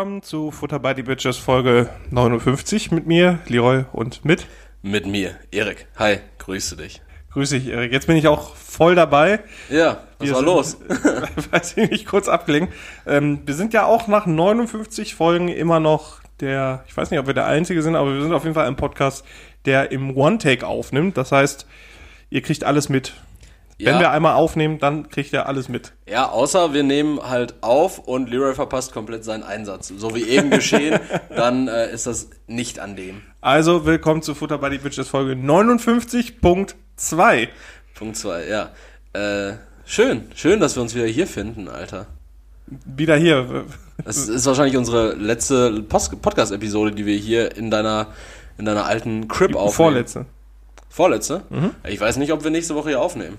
willkommen zu Futter by the Bitches Folge 59 mit mir, Leroy und mit. Mit mir, Erik. Hi, grüße dich. Grüße dich, Erik. Jetzt bin ich auch voll dabei. Ja, was Wir war sind- los? Weiß ich nicht, kurz abgelenkt. Ähm, wir sind ja auch nach 59 Folgen immer noch der, ich weiß nicht, ob wir der Einzige sind, aber wir sind auf jeden Fall ein Podcast, der im One-Take aufnimmt. Das heißt, ihr kriegt alles mit. Wenn wir Ja, einmal aufnehmen, dann kriegt ihr alles mit. ja, außer wir nehmen halt auf und Leroy verpasst komplett seinen Einsatz. So wie eben geschehen, dann äh, ist das nicht an dem. Also, willkommen zu Futter by the Bitches Folge 59.2. Punkt zwei, ja. Äh, schön, schön, dass wir uns wieder hier finden, Alter. Wieder hier. Das ist wahrscheinlich unsere letzte Podcast-Episode, die wir hier in deiner, in deiner alten Crib aufnehmen. Vorletzte. Vorletzte? Ich weiß nicht, ob wir nächste Woche hier aufnehmen.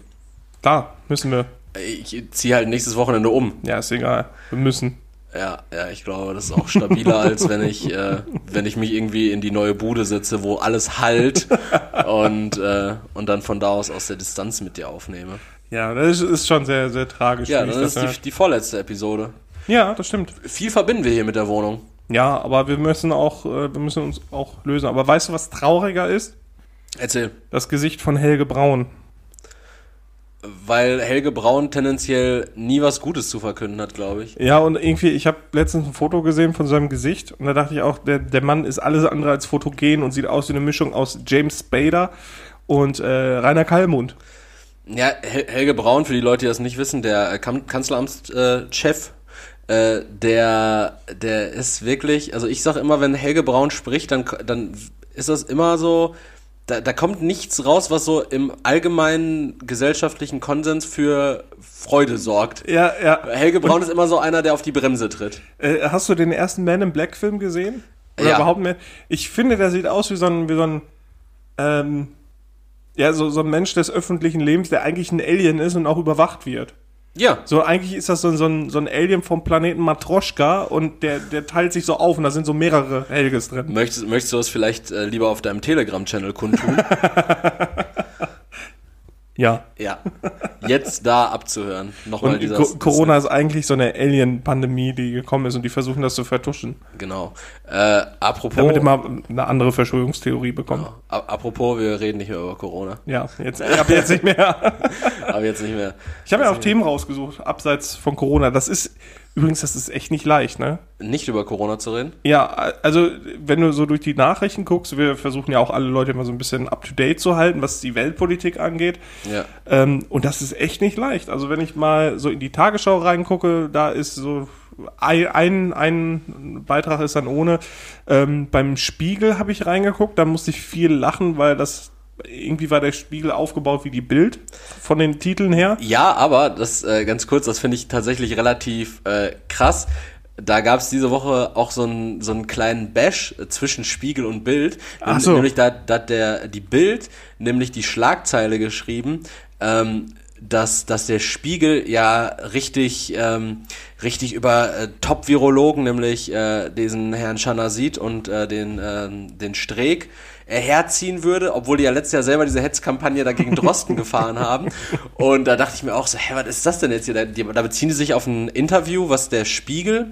Da müssen wir. Ich ziehe halt nächstes Wochenende um. Ja, ist egal. Wir müssen. Ja, ja, ich glaube, das ist auch stabiler, als wenn ich, äh, wenn ich mich irgendwie in die neue Bude setze, wo alles halt und, äh, und dann von da aus aus der Distanz mit dir aufnehme. Ja, das ist- ist schon sehr, sehr tragisch. Ja, dann ist das die, die vorletzte Episode. ja, das stimmt. Viel verbinden wir hier mit der Wohnung. Ja, aber wir müssen auch, äh, wir müssen uns auch lösen. Aber weißt du, was trauriger ist? Erzähl. Das Gesicht von Helge Braun. Weil Helge Braun tendenziell nie was Gutes zu verkünden hat, glaube ich. Ja, und irgendwie, ich habe letztens ein Foto gesehen von seinem Gesicht und da dachte ich auch, der, der Mann ist alles andere als fotogen und sieht aus wie eine Mischung aus James Spader und äh, Rainer Kallmund. Ja, Hel Helge Braun, für die Leute, die das nicht wissen, der äh, Kanzleramtschef, äh, der, der ist wirklich, also ich sag immer, wenn Helge Braun spricht, dann, dann ist das immer so, da, da kommt nichts raus, was so im allgemeinen gesellschaftlichen Konsens für Freude sorgt. Ja, ja. Helge Braun ist immer so einer, der auf die Bremse tritt. Äh, hast du den ersten Man in Black Film gesehen? Oder Ja. überhaupt mehr? Ich finde, der sieht aus wie so ein, wie so ein, ähm, ja, so, so ein Mensch des öffentlichen Lebens, der eigentlich ein Alien ist und auch überwacht wird. Ja, So, eigentlich ist das so, ein- so, ein, so ein Alien vom Planeten Matroschka und der, der teilt sich so auf und da sind so mehrere Helges drin. möchtest, möchtest du das vielleicht äh, lieber auf deinem Telegram-Channel kundtun? Ja. ja, jetzt da abzuhören. Nochmal Und dieser Co Corona ist eigentlich so eine Alien-Pandemie, die gekommen ist und die versuchen das zu vertuschen. Genau. Äh, apropos, Damit immer eine andere Verschwörungstheorie bekommen. a- apropos, wir reden nicht mehr über Corona. Ja, jetzt, ab jetzt nicht mehr. Aber jetzt nicht mehr. Ich habe ja auch Themen rausgesucht, abseits von Corona. Das ist, übrigens, das ist echt nicht leicht, ne? Nicht über Corona zu reden. Ja, also, wenn du so durch die Nachrichten guckst, wir versuchen ja auch alle Leute immer so ein bisschen up to date zu halten, was die Weltpolitik angeht. Ja. Ähm, und das ist echt nicht leicht. Also, wenn ich mal so in die Tagesschau reingucke, da ist so ein, ein, ein Beitrag ist dann ohne. Ähm, beim Spiegel habe ich reingeguckt, da musste ich viel lachen, weil das irgendwie war der Spiegel aufgebaut wie die Bild von den Titeln her. Ja, aber das äh, ganz kurz, das finde ich tatsächlich relativ äh, krass. Da gab es diese Woche auch so einen so einen kleinen Bash äh, zwischen Spiegel und Bild. Ach so. Nämlich da, da hat der die Bild nämlich die Schlagzeile geschrieben, ähm, dass, dass der Spiegel ja richtig, ähm, richtig über äh, Top-Virologen, nämlich äh, diesen Herrn Schanazit und äh, den, ähm, den Streeck, äh, herziehen würde, obwohl die ja letztes Jahr selber diese Hetzkampagne dagegen Drosten gefahren haben. Und da dachte ich mir auch so, hä, was ist das denn jetzt hier? Da, beziehen die sich auf ein Interview, was der Spiegel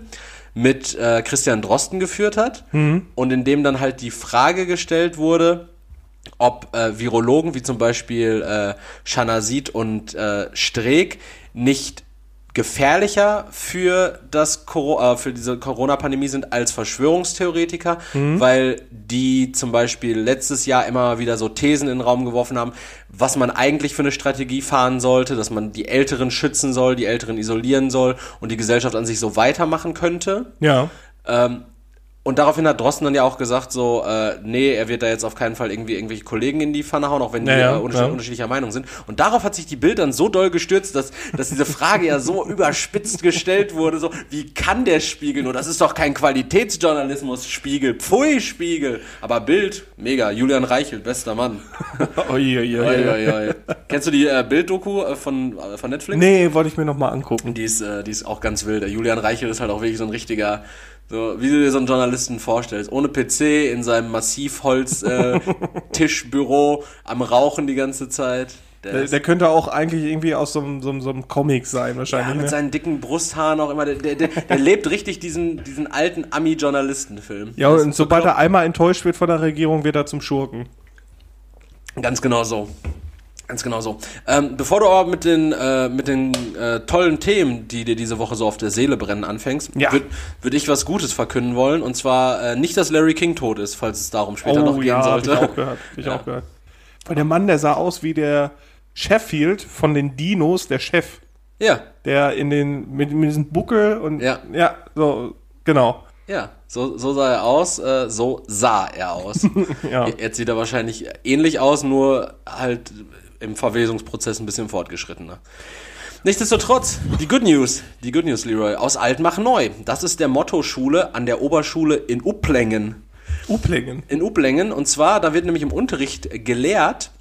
mit äh, Christian Drosten geführt hat und in dem dann halt die Frage gestellt wurde, ob äh, Virologen wie zum Beispiel äh, Schanazit und äh, Streeck nicht gefährlicher für das äh, für diese Corona-Pandemie sind als Verschwörungstheoretiker, weil die zum Beispiel letztes Jahr immer wieder so Thesen in den Raum geworfen haben, was man eigentlich für eine Strategie fahren sollte, dass man die Älteren schützen soll, die Älteren isolieren soll und die Gesellschaft an sich so weitermachen könnte. Ja. Ähm, und daraufhin hat Drosten dann ja auch gesagt, so, äh, nee, er wird da jetzt auf keinen Fall irgendwie irgendwelche Kollegen in die Pfanne hauen, auch wenn die Ja, ja, äh, unterschied ja. unterschiedlicher Meinung sind. Und darauf hat sich die Bild dann so doll gestürzt, dass, dass diese Frage ja so überspitzt gestellt wurde, so, wie kann der Spiegel nur? Das ist doch kein Qualitätsjournalismus, Spiegel, pfui, Spiegel. Aber Bild, mega, Julian Reichelt, bester Mann. Oi, oi, oi. Kennst du die äh, Bild-Doku äh, von, äh, von Netflix? Nee, wollte ich mir noch mal angucken. Die ist, äh, die ist auch ganz wild. Der Julian Reichel ist halt auch wirklich so ein richtiger, so wie du dir so einen Journalisten vorstellst. Ohne PC, in seinem Massivholz äh, am Rauchen die ganze Zeit. Der, ist- der könnte auch eigentlich irgendwie aus so, einem- so, einem- so einem Comic sein, ja, wahrscheinlich. mit ne? seinen dicken Brusthaaren auch immer. Der, der, der, der lebt richtig diesen, diesen alten Ami-Journalistenfilm. Ja, und so sobald er einmal enttäuscht wird von der Regierung, wird er zum Schurken. Ganz genau so. Ganz genau so. Ähm, bevor du aber mit den, äh, mit den äh, tollen Themen, die dir diese Woche so auf der Seele brennen, anfängst, Ja. würde würd ich was Gutes verkünden wollen. Und zwar äh, nicht, dass Larry King tot ist, falls es darum später noch gehen Oh hab sollte. ich auch gehört. Hab ich Ja. auch gehört. Weil der Mann, der sah aus wie der Sheffield von den Dinos, der Chef. Ja, Der in den, mit, mit diesem Buckel und, Ja. ja, so, genau. ja, so, so sah er aus, äh, so sah er aus. Ja. Jetzt sieht er wahrscheinlich ähnlich aus, nur halt im Verwesungsprozess ein bisschen fortgeschrittener. Nichtsdestotrotz, die Good News, die Good News, Leroy, aus alt mach neu. Das ist der Motto-Schule an der Oberschule in Upplängen. Uplingen. in Upplängen. Und zwar, da wird nämlich im Unterricht gelehrt,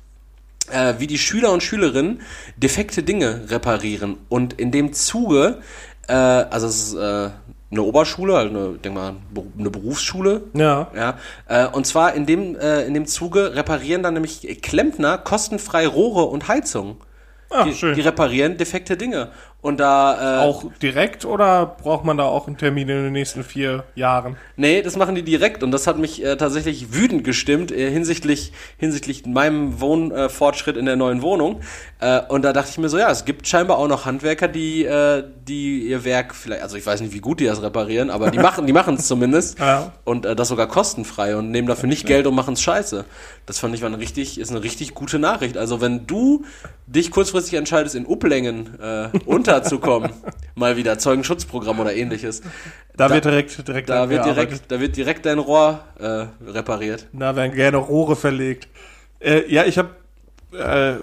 äh, wie die Schüler und Schülerinnen defekte Dinge reparieren. Und in dem Zuge, äh, also es ist äh, eine Oberschule, halt eine, denk mal, eine Berufsschule. Ja. Ja, äh, und zwar in dem, äh, in dem Zuge reparieren dann nämlich Klempner kostenfrei Rohre und Heizungen. Ah, Die, schön. die reparieren defekte Dinge. Und da, äh, auch direkt oder braucht man da auch einen Termin in den nächsten vier Jahren? Nee, das machen die direkt und das hat mich äh, tatsächlich wütend gestimmt äh, hinsichtlich, hinsichtlich meinem Wohnfortschritt Fortschritt in der neuen Wohnung. Äh, und da dachte ich mir so, ja, es gibt scheinbar auch noch Handwerker, die, äh, die ihr Werk vielleicht, also ich weiß nicht, wie gut die das reparieren, aber die machen die machen es zumindest. Ja. Und äh, das sogar kostenfrei und nehmen dafür nicht Geld und machen es scheiße. Das fand ich war eine richtig, ist eine richtig gute Nachricht. Also wenn du dich kurzfristig entscheidest, in Upplängen äh, unterzukommen, mal wieder Zeugenschutzprogramm oder ähnliches, Da, Da- wird direkt, direkt da wird direkt, da wird direkt dein Rohr äh, repariert. Da werden gerne Rohre verlegt. Äh, ja, ich habe äh,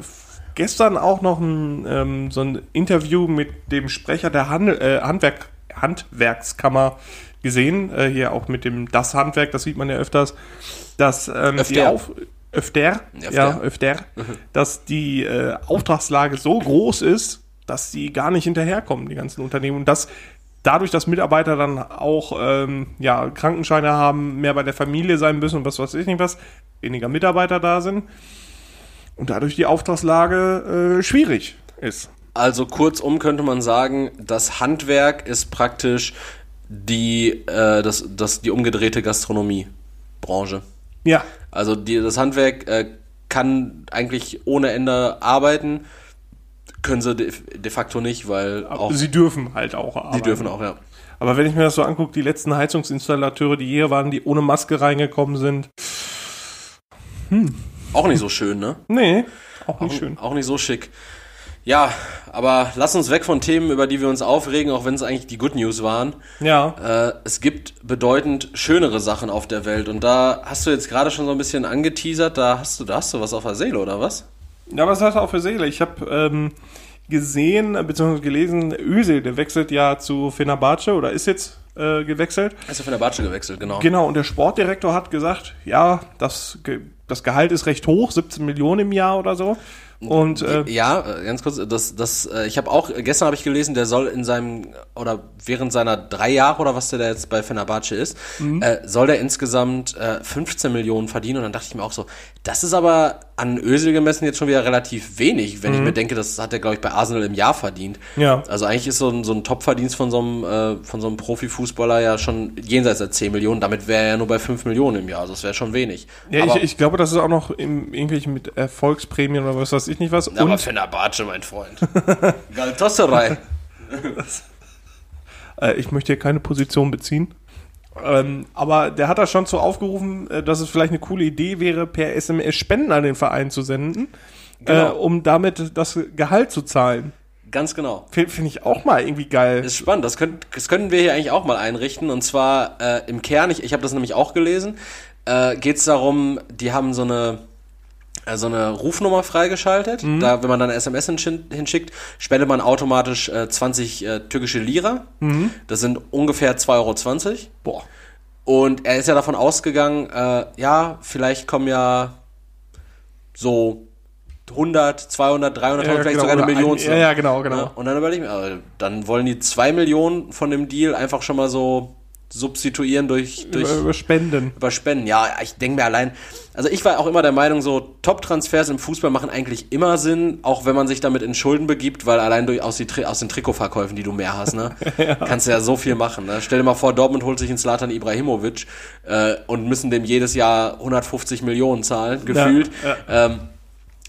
gestern auch noch ein, ähm, so ein Interview mit dem Sprecher der Handel, äh, Handwerk, Handwerkskammer gesehen. Äh, hier auch mit dem Das Handwerk, das sieht man ja öfters. Dass ähm, die Öfter. Auf öfter, Öfter. ja, öfter, dass die äh, Auftragslage so groß ist, dass die gar nicht hinterherkommen, die ganzen Unternehmen. Und dass dadurch, dass Mitarbeiter dann auch ähm, ja, Krankenscheine haben, mehr bei der Familie sein müssen und was weiß ich nicht was, weniger Mitarbeiter da sind und dadurch die Auftragslage äh, schwierig ist. Also kurzum könnte man sagen, das Handwerk ist praktisch die, äh, das, das, die umgedrehte Gastronomiebranche. Ja, Also die, das Handwerk äh, kann eigentlich ohne Ende arbeiten, können sie de, de facto nicht, weil auch sie dürfen halt auch arbeiten. dürfen auch, ja. Aber wenn ich mir das so angucke, die letzten Heizungsinstallateure, die hier waren, die ohne Maske reingekommen sind, Auch nicht so schön, ne? nee, auch nicht schön. Auch nicht so schick. Ja, aber lass uns weg von Themen, über die wir uns aufregen, auch wenn es eigentlich die Good News waren. Ja, Äh, es gibt bedeutend schönere Sachen auf der Welt und da hast du jetzt gerade schon so ein bisschen angeteasert, da hast du, da hast du was auf der Seele, oder was? Ja, was hat er auch für Seele? Ich habe ähm, gesehen, beziehungsweise gelesen, Özil, der wechselt ja zu Fenerbahce oder ist jetzt äh, gewechselt. Von der Batsche gewechselt, genau. Genau, und der Sportdirektor hat gesagt, ja, das, das Gehalt ist recht hoch, 17 Millionen im Jahr oder so. Und äh, ja, äh, ganz kurz, das, das, äh, ich habe auch, gestern habe ich gelesen, der soll in seinem, oder während seiner drei Jahre oder was der da jetzt bei Fenerbahce ist, Mhm. äh, soll der insgesamt äh, 15 Millionen verdienen. Und dann dachte ich mir auch so, das ist aber an Ösel gemessen jetzt schon wieder relativ wenig, wenn ich mir denke, das hat er, glaube ich, bei Arsenal im Jahr verdient. Mhm. Ja. Also eigentlich ist so ein, so ein Top-Verdienst von so einem, äh, von so einem Profifußballer ja schon jenseits der 10 Millionen. Damit wäre er ja nur bei 5 Millionen im Jahr. Also das wäre schon wenig. ja, aber, ich, ich glaube, das ist auch noch im, irgendwelche mit Erfolgsprämien oder was weiß ich nicht was. aber Fenerbahce, mein Freund. Galatasaray. äh, ich möchte hier keine Position beziehen. Ähm, aber der hat da schon zu aufgerufen, äh, dass es vielleicht eine coole Idee wäre, per SMS Spenden an den Verein zu senden, Genau. äh, um damit das Gehalt zu zahlen. Ganz genau. Finde find ich auch mal irgendwie geil. Ist spannend. Das, könnt, das können wir hier eigentlich auch mal einrichten. Und zwar äh, im Kern, ich, ich habe das nämlich auch gelesen, äh, geht es darum, die haben so eine äh, so eine Rufnummer freigeschaltet. Da, wenn man dann eine SMS hinsch- hinschickt, spendet man automatisch äh, 20 äh, türkische Lira. Das sind ungefähr 2,20 Euro. Boah. Und er ist ja davon ausgegangen, äh, ja, vielleicht kommen ja so 100, 200, 300, Ja, vielleicht genau, sogar eine oder ein- Million. ja, ja, genau, genau. Und dann überlege ich mir, äh, dann wollen die 2 Millionen von dem Deal einfach schon mal so substituieren durch, durch über, über Spenden. über Spenden. Ja, ich denke mir allein, also ich war auch immer der Meinung, so Top-Transfers im Fußball machen eigentlich immer Sinn, auch wenn man sich damit in Schulden begibt, weil allein durch, aus, die, aus den Trikotverkäufen, die du mehr hast, ne, kannst du ja so viel machen. Ne? Stell dir mal vor, Dortmund holt sich einen Slatan Ibrahimovic äh, und müssen dem jedes Jahr 150 Millionen zahlen, gefühlt. ja. Ähm,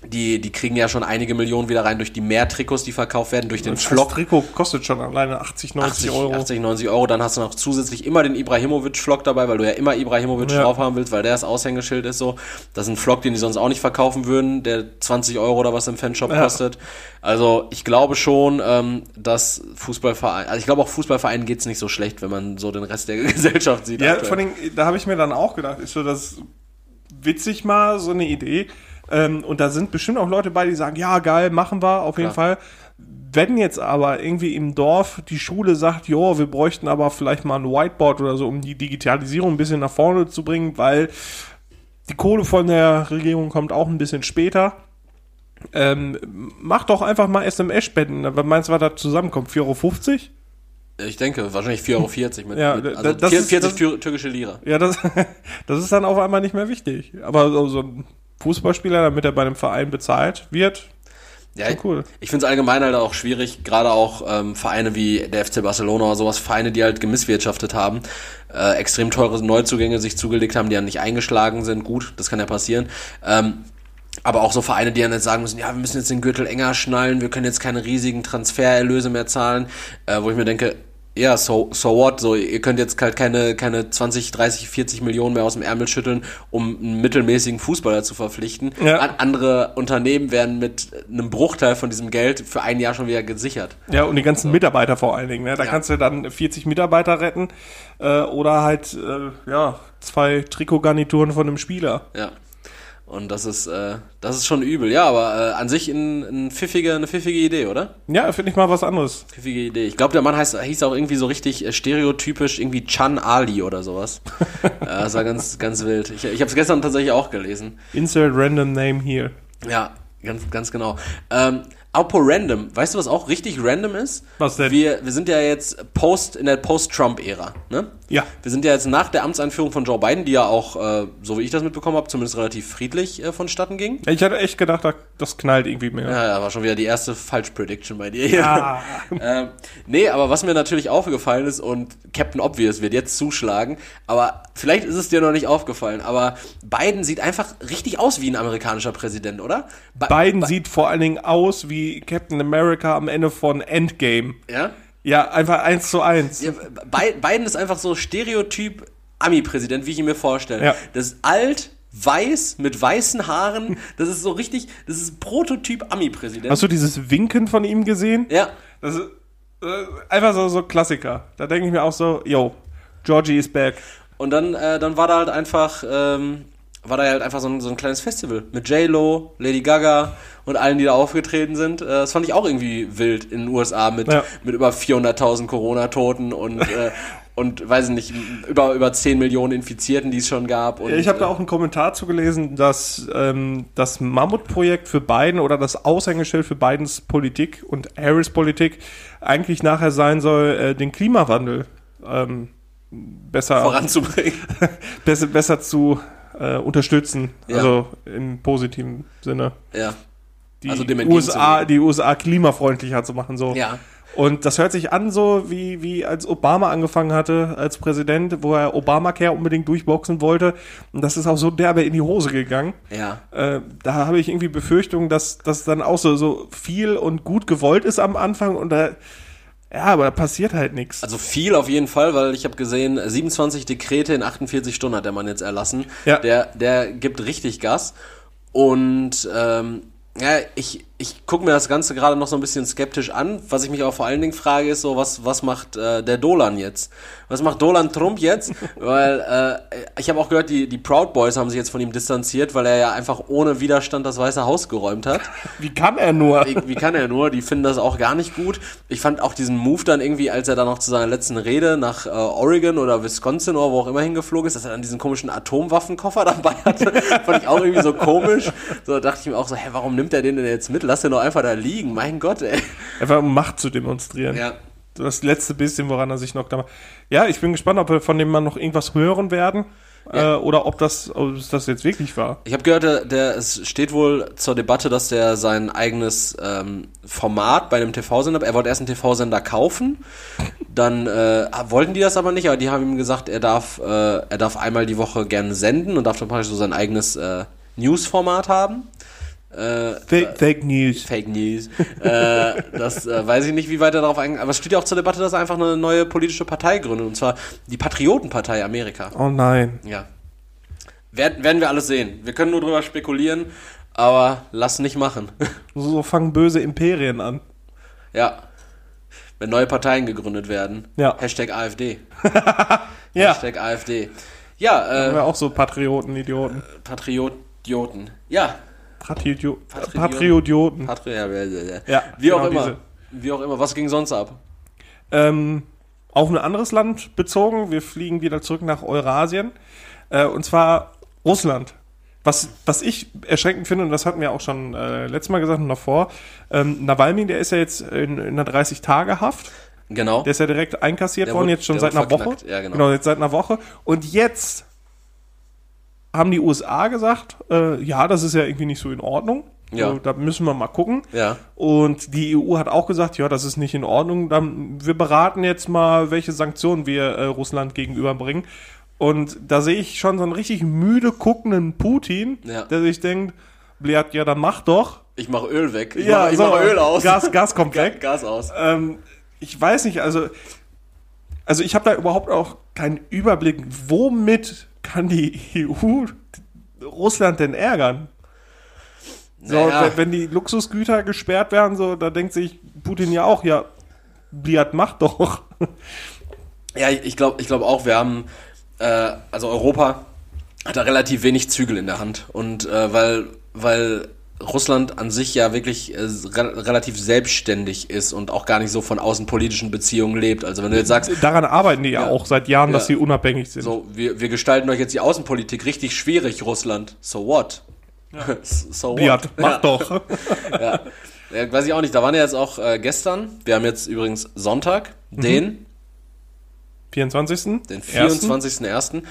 die, die kriegen ja schon einige Millionen wieder rein durch die mehr Trikots, die verkauft werden, durch den Das Flock. Trikot kostet schon alleine 80, 90 80, Euro. 80, 90 Euro. Dann hast du noch zusätzlich immer den Ibrahimovic-Flock dabei, weil du ja immer Ibrahimovic Ja. drauf haben willst, weil der das Aushängeschild ist so. Das ist ein Flock, den die sonst auch nicht verkaufen würden, der 20 Euro oder was im Fanshop Ja. kostet. Also ich glaube schon, ähm, dass Fußballverein, also ich glaube auch Fußballvereinen geht's nicht so schlecht, wenn man so den Rest der Gesellschaft sieht. Ja, aktuell. vor allem, da habe ich mir dann auch gedacht, ist so das witzig mal, so eine Idee. Ähm, und da sind bestimmt auch Leute bei, die sagen, ja, geil, machen wir, auf jeden Klar. Fall. Wenn jetzt aber irgendwie im Dorf die Schule sagt, jo, wir bräuchten aber vielleicht mal ein Whiteboard oder so, um die Digitalisierung ein bisschen nach vorne zu bringen, weil die Kohle von der Regierung kommt auch ein bisschen später. Ähm, mach doch einfach mal SMS-Spenden. Meinst du, was da zusammenkommt? 4,50 Euro? ich denke, wahrscheinlich 4,40 Euro mit, Ja, mit also das 40 ist- 40 das- tür- türkische Lira. Ja, das, das ist dann auf einmal nicht mehr wichtig. Aber so, so ein Fußballspieler, damit er bei einem Verein bezahlt wird, Ja, Schon cool. ich finde es allgemein halt auch schwierig, gerade auch ähm, Vereine wie der FC Barcelona oder sowas, Vereine, die halt gemisswirtschaftet haben, äh, extrem teure Neuzugänge sich zugelegt haben, die dann nicht eingeschlagen sind. Gut, das kann ja passieren. Ähm, aber auch so Vereine, die dann jetzt sagen müssen, ja, wir müssen jetzt den Gürtel enger schnallen, wir können jetzt keine riesigen Transfererlöse mehr zahlen, äh, wo ich mir denke, ja, so, so what? So, ihr könnt jetzt halt keine, keine 20, 30, 40 Millionen mehr aus dem Ärmel schütteln, um einen mittelmäßigen Fußballer zu verpflichten. Ja. An, andere Unternehmen werden mit einem Bruchteil von diesem Geld für ein Jahr schon wieder gesichert. Ja, und die ganzen Mitarbeiter vor allen Dingen. Ne? Da Ja. kannst du dann 40 Mitarbeiter retten äh, oder halt äh, ja zwei Trikotgarnituren von einem Spieler. Ja. Und das ist, äh, das ist schon übel. Ja, aber äh, an sich ein, ein pfiffige, eine pfiffige Idee, oder? Ja, finde ich mal was anderes. Pfiffige Idee. Ich glaube, der Mann heißt, hieß auch irgendwie so richtig äh, stereotypisch irgendwie Chan Ali oder sowas. äh, das war ganz, ganz wild. Ich, ich habe es gestern tatsächlich auch gelesen. Insert random name here. Ja, ganz, ganz genau. Ähm, apropos random, weißt du, was auch richtig random ist? Was denn? Wir, wir sind ja jetzt post in der Post-Trump-Ära, ne? Ja. Wir sind ja jetzt nach der Amtseinführung von Joe Biden, die ja auch, äh, so wie ich das mitbekommen habe, zumindest relativ friedlich äh, vonstatten ging. Ich hatte echt gedacht, da- das knallt irgendwie mehr. Ja, ja, war schon wieder die erste Falsch-Prediction bei dir. Ah. ähm, nee, aber was mir natürlich aufgefallen ist und Captain Obvious wird jetzt zuschlagen, aber vielleicht ist es dir noch nicht aufgefallen, aber Biden sieht einfach richtig aus wie ein amerikanischer Präsident, oder? Bi- Biden Bi- sieht vor allen Dingen aus wie Captain America am Ende von Endgame. Ja? Ja, einfach eins zu eins. ja Bi- Biden ist einfach so Stereotyp Ami-Präsident, wie ich ihn mir vorstelle. Ja. Das ist alt, weiß, mit weißen Haaren, das ist so richtig, das ist Prototyp Ami-Präsident. Hast du dieses Winken von ihm gesehen? Ja, Das ist äh, einfach so, so Klassiker. Da denke ich mir auch so, yo, Georgie is back. Und dann, äh, dann war da halt einfach, ähm, war da halt einfach so ein, so ein kleines Festival mit J-Lo, Lady Gaga und allen, die da aufgetreten sind. Äh, das fand ich auch irgendwie wild in den USA mit, Ja. mit über 400.000 Corona-Toten und, äh, und weiß ich nicht, über, über 10 Millionen Infizierten, die es schon gab. Und, Ich habe da äh, auch einen Kommentar zu gelesen, dass ähm, das Mammutprojekt für Biden oder das Aushängeschild für Bidens Politik und Harris Politik eigentlich nachher sein soll, äh, den Klimawandel ähm, besser, voranzubringen. besser, besser zu äh, unterstützen. Ja. Also im positiven Sinne. ja. Die Also USA, die USA klimafreundlicher zu machen. So. Ja. Und das hört sich an so, wie, wie als Obama angefangen hatte als Präsident, wo er Obamacare unbedingt durchboxen wollte. Und das ist auch so derbe in die Hose gegangen. Ja. Äh, da habe ich irgendwie Befürchtungen, dass das dann auch so, so viel und gut gewollt ist am Anfang und da, ja, aber da passiert halt nichts. Also viel auf jeden Fall, weil ich habe gesehen, 27 Dekrete in 48 Stunden hat der Mann jetzt erlassen. Ja. Der, der gibt richtig Gas. Und ähm, ja, ich, ich gucke mir das Ganze gerade noch so ein bisschen skeptisch an. Was ich mich auch vor allen Dingen frage, ist so, was, was macht äh, der Dolan jetzt? Was macht Dolan Trump jetzt? weil äh, ich habe auch gehört, die, die Proud Boys haben sich jetzt von ihm distanziert, weil er ja einfach ohne Widerstand das Weiße Haus geräumt hat. Wie kann er nur? Wie, wie kann er nur? Die finden das auch gar nicht gut. Ich fand auch diesen Move dann irgendwie, als er dann noch zu seiner letzten Rede nach äh, Oregon oder Wisconsin oder wo auch immer hingeflogen ist, dass er dann diesen komischen Atomwaffenkoffer dabei hatte. fand ich auch irgendwie so komisch. So da dachte ich mir auch so, hä, warum nimmt er den denn jetzt mit? Lass den doch einfach da liegen. Mein Gott, ey. Einfach um Macht zu demonstrieren. Ja. das letzte bisschen, woran er sich noch da. Ja, ich bin gespannt, ob wir von dem Mann noch irgendwas hören werden. Ja. Äh, oder ob das, ob das jetzt wirklich war. Ich habe gehört, der, der, es steht wohl zur Debatte, dass der sein eigenes ähm, Format bei einem TV-Sender, er wollte erst einen TV-Sender kaufen, dann äh, wollten die das aber nicht, aber die haben ihm gesagt, er darf, äh, er darf einmal die Woche gerne senden und darf dann praktisch so sein eigenes äh, News-Format haben. Äh, Fake, Fake News. Fake News. äh, das äh, weiß ich nicht, wie weit er darauf eingeht. Aber es steht ja auch zur Debatte, dass er einfach eine neue politische Partei gründet. Und zwar die Patriotenpartei Amerika. Oh nein. Ja. Werden, werden wir alles sehen. Wir können nur drüber spekulieren, aber lass nicht machen. So fangen böse Imperien an. ja. Wenn neue Parteien gegründet werden. Ja. Hashtag AfD. Ja. Hashtag AfD. Ja, Haben äh, wir auch so Patrioten, Idioten. Patrioten. Ja. Patrio Patrioten. Patri ja, ja, Wie auch genau immer. diese. Wie auch immer. Was ging sonst ab? Ähm, auf ein anderes Land bezogen. Wir fliegen wieder zurück nach Eurasien. Äh, und zwar Russland. Was, was ich erschreckend finde, und das hatten wir auch schon äh, letztes Mal gesagt und davor, ähm, Nawalny, der ist ja jetzt in, in einer 30-Tage-Haft. Genau. Der ist ja direkt einkassiert Der worden, wurde- jetzt schon seit einer Woche. verknackt, ja, genau. jetzt seit einer Woche. Und jetzt haben die USA gesagt, äh, ja, das ist ja irgendwie nicht so in Ordnung. Ja. Äh, da müssen wir mal gucken. ja. Und die EU hat auch gesagt, ja, das ist nicht in Ordnung. Dann, wir beraten jetzt mal, welche Sanktionen wir äh, Russland gegenüberbringen. Und da sehe ich schon so einen richtig müde guckenden Putin, Ja. der sich denkt, Bliat, ja, dann mach doch. Ich mache Öl weg. Ich ja, mache ich so, mach Öl aus. Gas, Gas kommt weg. Gas aus. Ähm, ich weiß nicht, also, also ich habe da überhaupt auch keinen Überblick, womit kann die EU Russland denn ärgern? So, Naja. wenn, wenn die Luxusgüter gesperrt werden, so, da denkt sich Putin ja auch, ja, Bliat macht doch. Ja, ich ich glaube ich glaub auch, wir haben, äh, also Europa hat da relativ wenig Zügel in der Hand. Und äh, weil, weil Russland an sich ja wirklich äh, re relativ selbstständig ist und auch gar nicht so von außenpolitischen Beziehungen lebt. Also wenn du jetzt sagst, Daran arbeiten die ja, Ja. auch seit Jahren, dass Ja. sie unabhängig sind. so, wir, wir gestalten euch jetzt die Außenpolitik richtig schwierig, Russland. So what? so what? Bliat, mach Ja. doch. Ja. ja, weiß ich auch nicht. Da waren ja jetzt auch äh, gestern, wir haben jetzt übrigens Sonntag, Mhm. den 24. den Ersten. 24.01.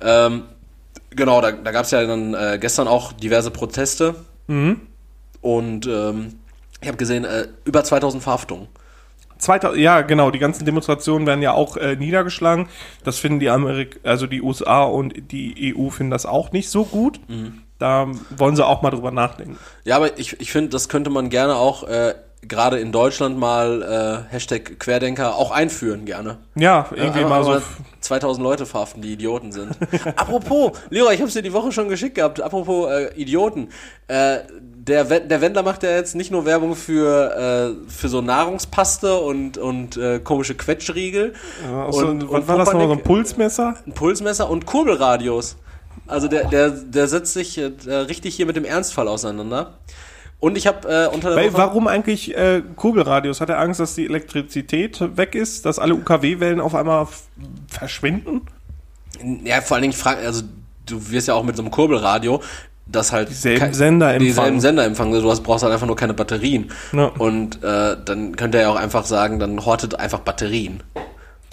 Ähm, genau, da, da gab es ja dann äh, gestern auch diverse Proteste. Mhm. Und ähm, ich habe gesehen, äh, über 2000 Verhaftungen. 2000, ja, genau, die ganzen Demonstrationen werden ja auch äh, niedergeschlagen. Das finden die Amerik also die USA und die EU finden das auch nicht so gut. Mhm. Da wollen sie auch mal drüber nachdenken. Ja, aber ich, ich finde, das könnte man gerne auch äh, gerade in Deutschland mal äh, Hashtag Querdenker auch einführen, gerne. Ja, irgendwie Ja, mal so. aber 2000 Leute verhaften, die Idioten sind. Apropos, Leroy, ich hab's dir die Woche schon geschickt gehabt. Apropos äh, Idioten. Äh, der, der Wendler macht ja jetzt nicht nur Werbung für, äh, für so Nahrungspaste und, und äh, komische Quetschriegel. Ja, so, und, was war das noch? So ein Pulsmesser? ein Pulsmesser und Kurbelradios. Also der, der, der setzt sich äh, richtig hier mit dem Ernstfall auseinander. Und ich habe äh, unter der Weil, Woche... warum eigentlich äh, Kurbelradios? Hat er Angst, dass die Elektrizität weg ist, dass alle UKW-Wellen auf einmal verschwinden? Ja, vor allen Dingen, frag, also du wirst ja auch mit so einem Kurbelradio, das halt Dieselben Sender empfangen. dieselben Sender empfangen. Du hast, brauchst halt einfach nur keine Batterien. Ja. Und äh, dann könnte er ja auch einfach sagen, dann hortet einfach Batterien.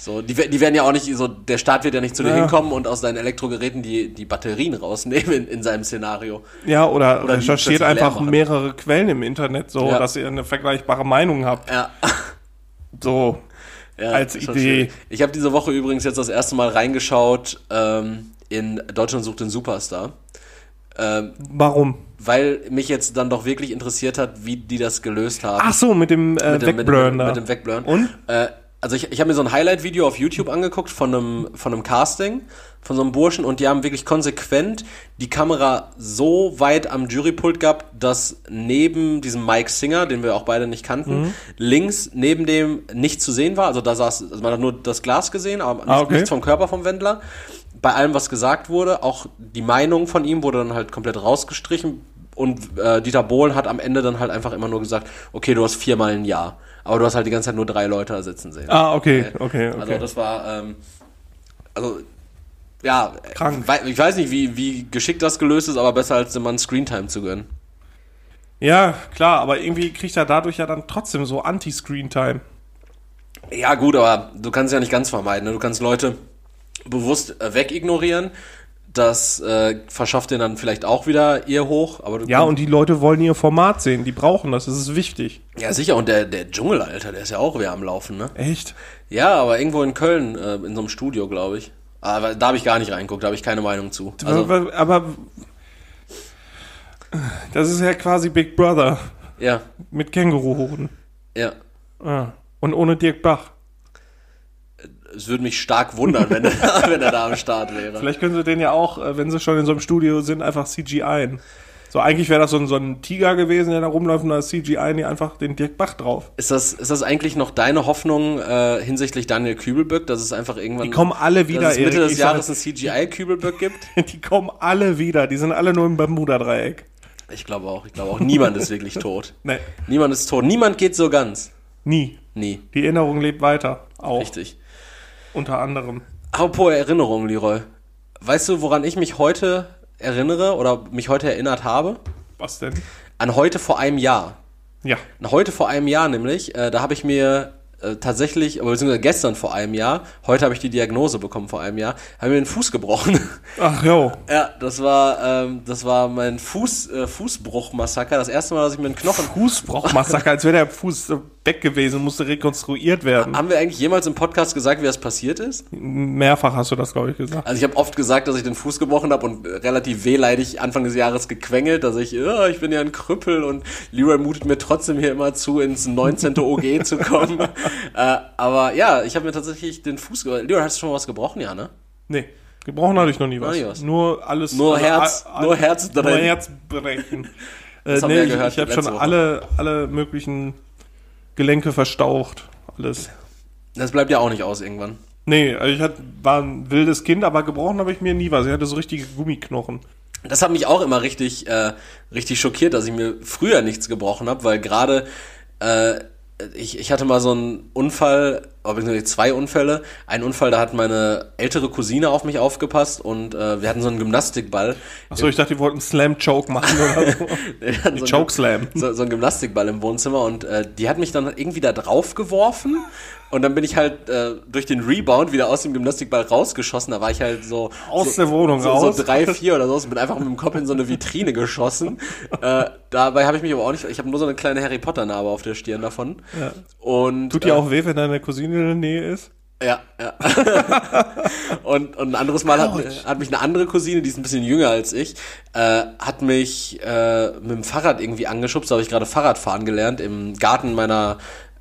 So, die, die werden ja auch nicht, so, der Staat wird ja nicht zu dir Ja. hinkommen und aus deinen Elektrogeräten die, die Batterien rausnehmen in, in seinem Szenario. Ja, oder, Oder recherchiert einfach mehrere Quellen im Internet, so Ja. dass ihr eine vergleichbare Meinung habt. Ja. So. Ja, Als Idee. Ich habe diese Woche übrigens jetzt das erste Mal reingeschaut ähm, in Deutschland sucht den Superstar. Ähm, Warum? weil mich jetzt dann doch wirklich interessiert hat, wie die das gelöst haben. Ach so, mit dem äh, mit dem, mit, Wegblurren dem, da. mit dem Wegblurren. Und? Äh, also ich, ich habe mir so ein Highlight-Video auf YouTube angeguckt von einem, von einem Casting von so einem Burschen und die haben wirklich konsequent die Kamera so weit am Jurypult gehabt, dass neben diesem Mike Singer, den wir auch beide nicht kannten, Mhm. links neben dem nicht zu sehen war. Also da saß, also man hat nur das Glas gesehen, aber Ah, okay. nichts vom Körper vom Wendler. Bei allem, was gesagt wurde, auch die Meinung von ihm wurde dann halt komplett rausgestrichen. Und äh, Dieter Bohlen hat am Ende dann halt einfach immer nur gesagt, okay, du hast viermal ein Ja. Aber du hast halt die ganze Zeit nur drei Leute da sitzen sehen. Ah, okay, okay, okay. Also das war, ähm, also ja, Krank. ich weiß nicht, wie, wie geschickt das gelöst ist, aber besser als dem Mann Screentime zu gönnen. ja, klar, aber irgendwie kriegt er dadurch ja dann trotzdem so Anti-Screen-Time. Ja, gut, aber du kannst ja nicht ganz vermeiden. Ne? Du kannst Leute bewusst äh, wegignorieren. Das äh, verschafft dir dann vielleicht auch wieder ihr hoch. Aber Ja, und die Leute wollen ihr Format sehen, die brauchen das, das ist wichtig. ja, sicher. Und der, der Dschungel, Alter, der ist ja auch wieder am Laufen, ne? Echt? Ja, aber irgendwo in Köln, äh, in so einem Studio, glaube ich. Aber da habe ich gar nicht reingeguckt, da habe ich keine Meinung zu. Also, aber, aber das ist ja quasi Big Brother ja, mit Känguruhoden. ja. Ah. Und ohne Dirk Bach. Es würde mich stark wundern, wenn, er, wenn er da am Start wäre. Vielleicht können sie den ja auch, äh, wenn sie schon in so einem Studio sind, einfach CGI. So, eigentlich wäre das so ein, so ein Tiger gewesen, der da rumläuft und da ist CGI die einfach den Dirk Bach drauf. Ist das, ist das eigentlich noch deine Hoffnung äh, hinsichtlich Daniel Kübelböck, dass es einfach irgendwann Die kommen alle wieder, dass es Mitte Erik. des Jahres ein CGI-Kübelböck gibt? Die kommen alle wieder. Die sind alle nur im Bermuda-Dreieck. Ich glaube auch. Ich glaube auch, niemand ist wirklich tot. Nee, Niemand ist tot. Niemand geht so ganz. nie. Nie. Die Erinnerung lebt weiter. Auch. Richtig. Unter anderem. Apropos Erinnerung, Leroy. Weißt du, woran ich mich heute erinnere oder mich heute erinnert habe? Was denn? An heute vor einem Jahr. Ja. An heute vor einem Jahr nämlich, äh, da habe ich mir äh, tatsächlich, oder beziehungsweise gestern vor einem Jahr, heute habe ich die Diagnose bekommen vor einem Jahr, habe mir den Fuß gebrochen. Ach jo. ja, das war, ähm, das war mein Fuß, äh, Fußbruch-Massaker. Das erste Mal, dass ich mir einen Knochen... Fußbruchmassaker, als wäre der Fuß so weg gewesen, musste rekonstruiert werden. Haben wir eigentlich jemals im Podcast gesagt, wie das passiert ist? Mehrfach hast du das, glaube ich, gesagt. Also ich habe oft gesagt, dass ich den Fuß gebrochen habe und äh, relativ wehleidig Anfang des Jahres gequengelt, dass ich, ja, ich bin ja ein Krüppel und Leroy mutet mir trotzdem hier immer zu, ins 19. OG zu kommen. äh, aber ja, ich habe mir tatsächlich den Fuß gebrochen. Leroy, hast du schon mal was gebrochen, ja, ne? Nee. Gebrochen hatte ich noch nie was. nie was. Nur alles. Nur Herz- a- a- nur Herz Nur drin. Herzbrechen. äh, nee, ich, gehört ich habe schon Woche. alle, alle möglichen Gelenke verstaucht. Alles. Das bleibt ja auch nicht aus irgendwann. Nee, also ich hat, war ein wildes Kind, aber gebrochen habe ich mir nie was. Ich hatte so richtige Gummiknochen. Das hat mich auch immer richtig, äh, richtig schockiert, dass ich mir früher nichts gebrochen habe, weil gerade äh, ich, ich hatte mal so einen Unfall, zwei Unfälle. Ein Unfall, da hat meine ältere Cousine auf mich aufgepasst und äh, wir hatten so einen Gymnastikball. Achso, ich dachte, die wollten Slam-Choke machen oder so. Chokeslam. So, so einen Gymnastikball im Wohnzimmer und äh, die hat mich dann irgendwie da drauf geworfen und dann bin ich halt äh, durch den Rebound wieder aus dem Gymnastikball rausgeschossen. Da war ich halt so Aus so, der Wohnung so, raus. so drei, vier oder so und bin einfach mit dem Kopf in so eine Vitrine geschossen. äh, dabei habe ich mich aber auch nicht, ich habe nur so eine kleine Harry Potter Narbe auf der Stirn davon. Ja. Und Tut äh, dir auch weh, wenn deine Cousine in der Nähe ist? ja, ja. und, und ein anderes Mal hat, hat mich eine andere Cousine, die ist ein bisschen jünger als ich, äh, hat mich äh, mit dem Fahrrad irgendwie angeschubst. Da habe ich gerade Fahrradfahren gelernt im Garten meiner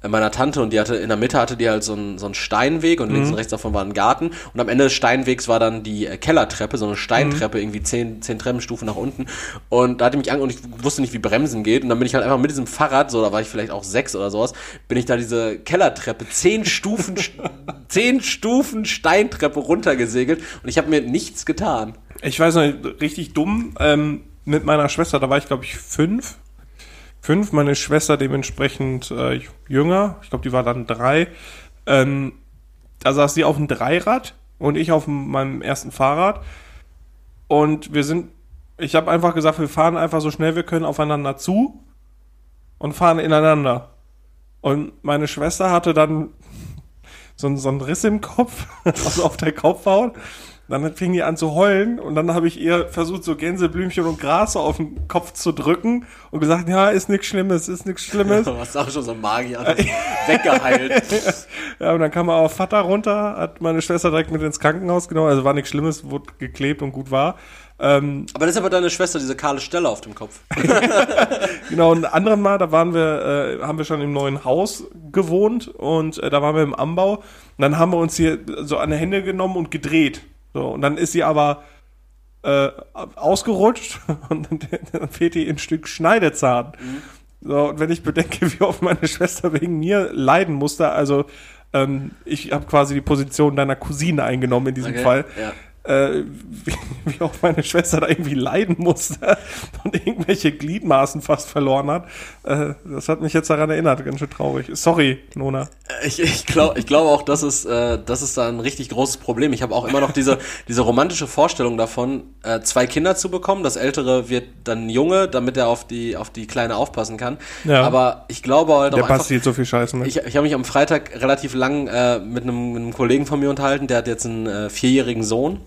meiner Tante und die hatte in der Mitte hatte die halt so einen, so einen Steinweg und links und rechts davon war ein Garten. Und am Ende des Steinwegs war dann die äh, Kellertreppe, so eine Steintreppe, irgendwie zehn, zehn Treppenstufen nach unten. Und da hatte mich an und ich wusste nicht, wie Bremsen geht. Und dann bin ich halt einfach mit diesem Fahrrad, so da war ich vielleicht auch sechs oder sowas, bin ich da diese Kellertreppe, zehn Stufen, zehn Stufen Steintreppe runtergesegelt. Und ich habe mir nichts getan. Ich weiß noch, richtig dumm, ähm, mit meiner Schwester, da war ich glaube ich fünf. Fünf, meine Schwester dementsprechend äh, jünger, ich glaube die war dann drei. Ähm, da saß sie auf dem Dreirad und ich auf meinem ersten Fahrrad. Und wir sind, ich habe einfach gesagt, wir fahren einfach so schnell wir können aufeinander zu und fahren ineinander. Und meine Schwester hatte dann so, so einen Riss im Kopf, also auf der Kopfhaut. Dann fing die an zu heulen und dann habe ich ihr versucht, so Gänseblümchen und Gras auf den Kopf zu drücken und gesagt, ja, ist nichts Schlimmes, ist nichts Schlimmes. Du hast auch schon so ein Magier weggeheilt. Ja, und dann kam auch Vater runter, hat meine Schwester direkt mit ins Krankenhaus genommen, also war nichts Schlimmes, wurde geklebt und gut war. Ähm, Aber das ist aber deine Schwester, diese kahle Stelle auf dem Kopf. genau, und ein anderes Mal, da waren wir, äh, haben wir schon im neuen Haus gewohnt und äh, da waren wir im Anbau. Und dann haben wir uns hier so an die Hände genommen und gedreht. So, und dann ist sie aber äh, ausgerutscht und dann, fehlt ihr ein Stück Schneidezahn. So, und wenn ich bedenke, wie oft meine Schwester wegen mir leiden musste, also ähm, ich habe quasi die Position deiner Cousine eingenommen in diesem Okay, Fall. ja. Äh, wie, wie auch meine Schwester da irgendwie leiden musste und irgendwelche Gliedmaßen fast verloren hat. Äh, das hat mich jetzt daran erinnert, ganz schön traurig. Sorry, Nona. Ich, ich glaube ich glaube auch, das ist, äh, das ist da ein richtig großes Problem. Ich habe auch immer noch diese, diese romantische Vorstellung davon, äh, zwei Kinder zu bekommen. Das ältere wird dann Junge, damit er auf die, auf die Kleine aufpassen kann. Ja. Aber ich glaube halt Der auch einfach, passiert so viel Scheiße mit. ich, ich habe mich am Freitag relativ lang äh, mit, einem, mit einem Kollegen von mir unterhalten, der hat jetzt einen äh, vierjährigen Sohn.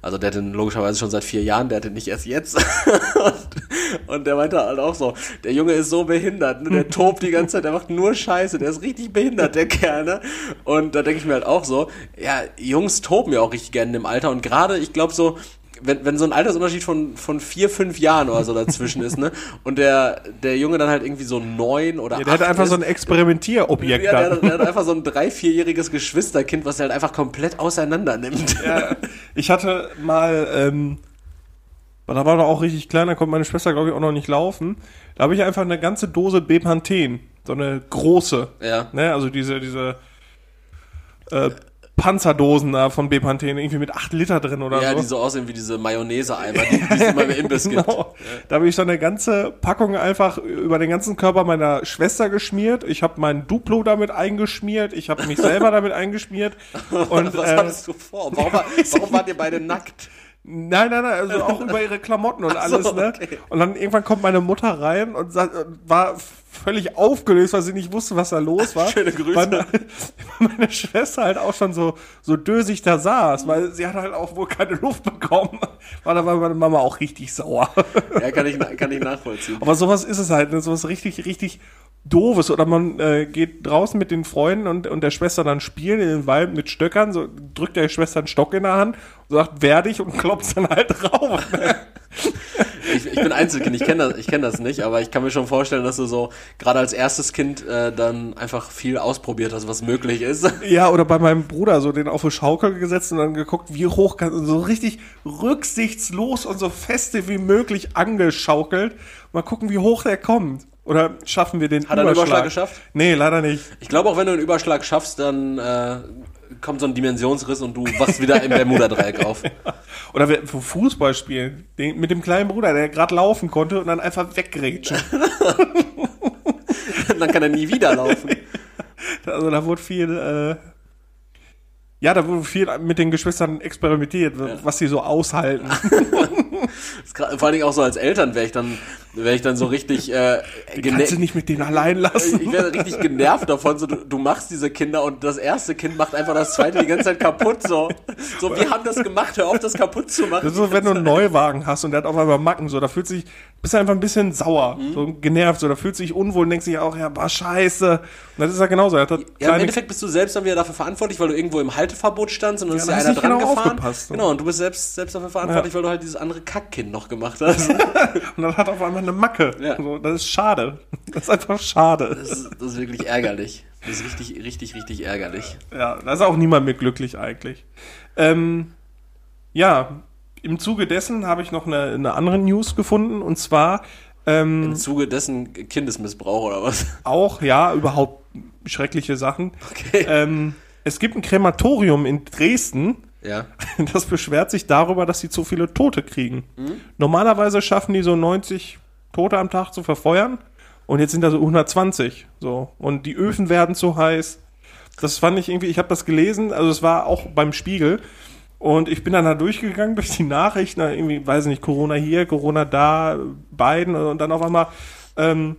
Also der hat den logischerweise schon seit vier Jahren, der hat den nicht erst jetzt. und, und der meinte halt auch so, der Junge ist so behindert, ne? der tobt die ganze Zeit, der macht nur Scheiße, der ist richtig behindert, der Kerl. Ne? Und da denke ich mir halt auch so, ja, Jungs toben ja auch richtig gerne im Alter. Und gerade, ich glaube so, wenn, wenn so ein Altersunterschied von, von vier, fünf Jahren oder so dazwischen ist, ne? Und der, der Junge dann halt irgendwie so neun oder Ja, der hat einfach ist, so ein Experimentierobjekt ja, der, der hat einfach so ein drei-, vierjähriges Geschwisterkind, was er halt einfach komplett auseinander nimmt. Ja, ich hatte mal, ähm, da war er auch richtig klein, da konnte meine Schwester, glaube ich, auch noch nicht laufen. Da habe ich einfach eine ganze Dose Bepanthen, so eine große. Ja. Ne, also diese, diese äh, Panzerdosen da von Bepanthen, irgendwie mit 8 Liter drin oder Ja, so. die so aussehen wie diese Mayonnaise-Eimer, die, die es immer im Imbiss gibt. Genau. Da habe ich dann eine ganze Packung einfach über den ganzen Körper meiner Schwester geschmiert. Ich habe mein Duplo damit eingeschmiert. Ich habe mich selber damit eingeschmiert. Und, Was äh, hattest du vor? Warum, war, warum wart ihr beide nackt? Nein, nein, nein, also auch über ihre Klamotten und Ach so, alles, ne? okay. Und dann irgendwann kommt meine Mutter rein und sagt, war völlig aufgelöst, weil sie nicht wusste, was da los war. Schöne Grüße. Weil meine Schwester halt auch schon so, so dösig da saß, weil sie hat halt auch wohl keine Luft bekommen. War da war meine Mama auch richtig sauer. Ja, kann ich, kann ich nachvollziehen. Aber sowas ist es halt, ne? sowas richtig, richtig doofes. Oder man äh, geht draußen mit den Freunden und, und der Schwester dann spielen in den Wald mit Stöckern, so drückt der Schwester einen Stock in der Hand und sagt, wer dich und klopft dann halt drauf. Ne? Ich, ich bin Einzelkind, ich kenne das, ich kenn das nicht, aber ich kann mir schon vorstellen, dass du so gerade als erstes Kind äh, dann einfach viel ausprobiert hast, was möglich ist. Ja, oder bei meinem Bruder so den auf eine Schaukel gesetzt und dann geguckt, wie hoch kann, so richtig rücksichtslos und so feste wie möglich angeschaukelt. Mal gucken, wie hoch der kommt. Oder schaffen wir den Hat er einen Überschlag geschafft? Nee, leider nicht. Ich glaube auch, wenn du einen Überschlag schaffst, dann äh, kommt so ein Dimensionsriss und du wachst wieder im Bermuda-Dreieck auf. Oder wir Fußball spielen. Den, mit dem kleinen Bruder, der gerade laufen konnte und dann einfach weggrätschen. dann kann er nie wieder laufen. Also da wurde viel, äh, ja, da wurde viel mit den Geschwistern experimentiert, was sie so aushalten. Vor allen Dingen auch so als Eltern wäre ich dann, wäre ich dann so richtig äh, Kannst du nicht mit denen allein lassen? Ich wäre richtig genervt davon, so du, du machst diese Kinder und das erste Kind macht einfach das zweite die ganze Zeit kaputt. So, so wir haben das gemacht, hör auf, das kaputt zu machen. Das ist so, wenn du einen Neuwagen hast und der hat auf einmal Macken, so, da fühlt sich, bist du einfach ein bisschen sauer, Mhm. so genervt, so, da fühlt sich unwohl und denkst sich auch, ja, war scheiße. Und das ist ja genauso. Hat das Ja, im Endeffekt bist du selbst dann wieder dafür verantwortlich, weil du irgendwo im Halteverbot standst und dann Ja, ist ja einer nicht dran genau gefahren. Genau, und du bist selbst, selbst dafür verantwortlich, weil du halt dieses andere Kackkind noch gemacht hast. und dann hat er auf einmal eine Macke. Ja. So, das ist schade. Das ist einfach schade. Das ist, das ist wirklich ärgerlich. Das ist richtig, richtig, richtig ärgerlich. Ja, da ist auch niemand mit glücklich eigentlich. Ähm, ja, im Zuge dessen habe ich noch eine, eine andere News gefunden und zwar ähm, Im Zuge dessen Kindesmissbrauch oder was? auch, ja, überhaupt schreckliche Sachen. Okay. Ähm, es gibt ein Krematorium in Dresden, Ja. das beschwert sich darüber, dass sie zu viele Tote kriegen. Normalerweise schaffen die so 90 Tote am Tag zu verfeuern und jetzt sind da so 120. So. Und die Öfen werden zu heiß. Das fand ich irgendwie, ich habe das gelesen, also es war auch beim Spiegel. Und ich bin dann da durchgegangen durch die Nachrichten, irgendwie, weiß nicht, Corona hier, Corona da, beiden und dann auf einmal, ähm,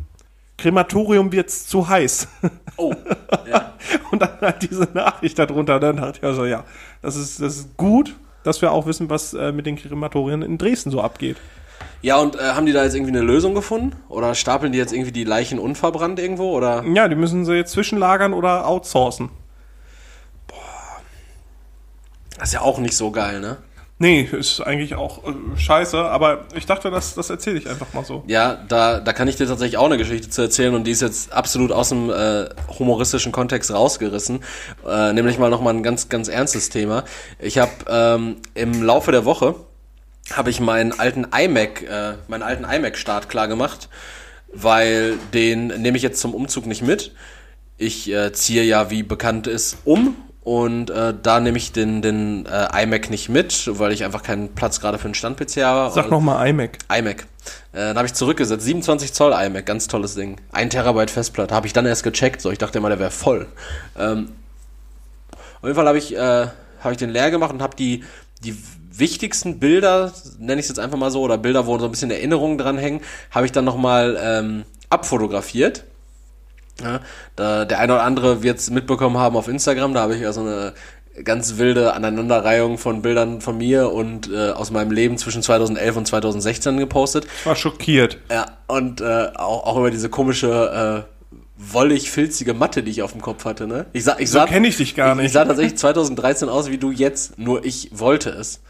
Krematorium wird's zu heiß. Oh. Ja. Und dann halt diese Nachricht darunter. Dann dachte ich also, ja, das ist, das ist gut, dass wir auch wissen, was äh, mit den Krematorien in Dresden so abgeht. Ja, und äh, haben die da jetzt irgendwie eine Lösung gefunden? Oder stapeln die jetzt irgendwie die Leichen unverbrannt irgendwo? Oder? Ja, die müssen sie jetzt zwischenlagern oder outsourcen. Das ist ja auch nicht so geil, ne? Nee, ist eigentlich auch äh, scheiße, aber ich dachte, das, das erzähle ich einfach mal so. Ja, da, da kann ich dir tatsächlich auch eine Geschichte zu erzählen und die ist jetzt absolut aus dem äh, humoristischen Kontext rausgerissen. Äh, nämlich mal nochmal ein ganz, ganz ernstes Thema. Ich habe ähm, im Laufe der Woche habe ich meinen alten iMac, äh, meinen alten iMac-Start klar gemacht, weil den nehme ich jetzt zum Umzug nicht mit. Ich äh, ziehe ja, wie bekannt ist, um Und äh, da nehme ich den, den äh, iMac nicht mit, weil ich einfach keinen Platz gerade für einen Stand-PC habe. Sag nochmal iMac. iMac. Äh, dann habe ich zurückgesetzt. 27 Zoll iMac, ganz tolles Ding. Ein Terabyte Festplatte. Habe ich dann erst gecheckt. So, ich dachte immer, der wäre voll. Ähm, auf jeden Fall habe ich, äh, hab ich den leer gemacht und habe die, die wichtigsten Bilder, nenne ich es jetzt einfach mal so, oder Bilder, wo so ein bisschen Erinnerungen dran hängen, habe ich dann nochmal ähm, abfotografiert. Ja, da, der eine oder andere wird es mitbekommen haben auf Instagram, da habe ich ja so eine ganz wilde Aneinanderreihung von Bildern von mir und äh, aus meinem Leben zwischen 2011 und 2016 gepostet. Ich war schockiert. Ja, und äh, auch, auch über diese komische äh, wollig filzige Matte, die ich auf dem Kopf hatte. Ne? Ich sah, ich So sah, kenne ich dich gar ich, ich nicht. sah tatsächlich 2013 aus wie du jetzt, nur ich wollte es.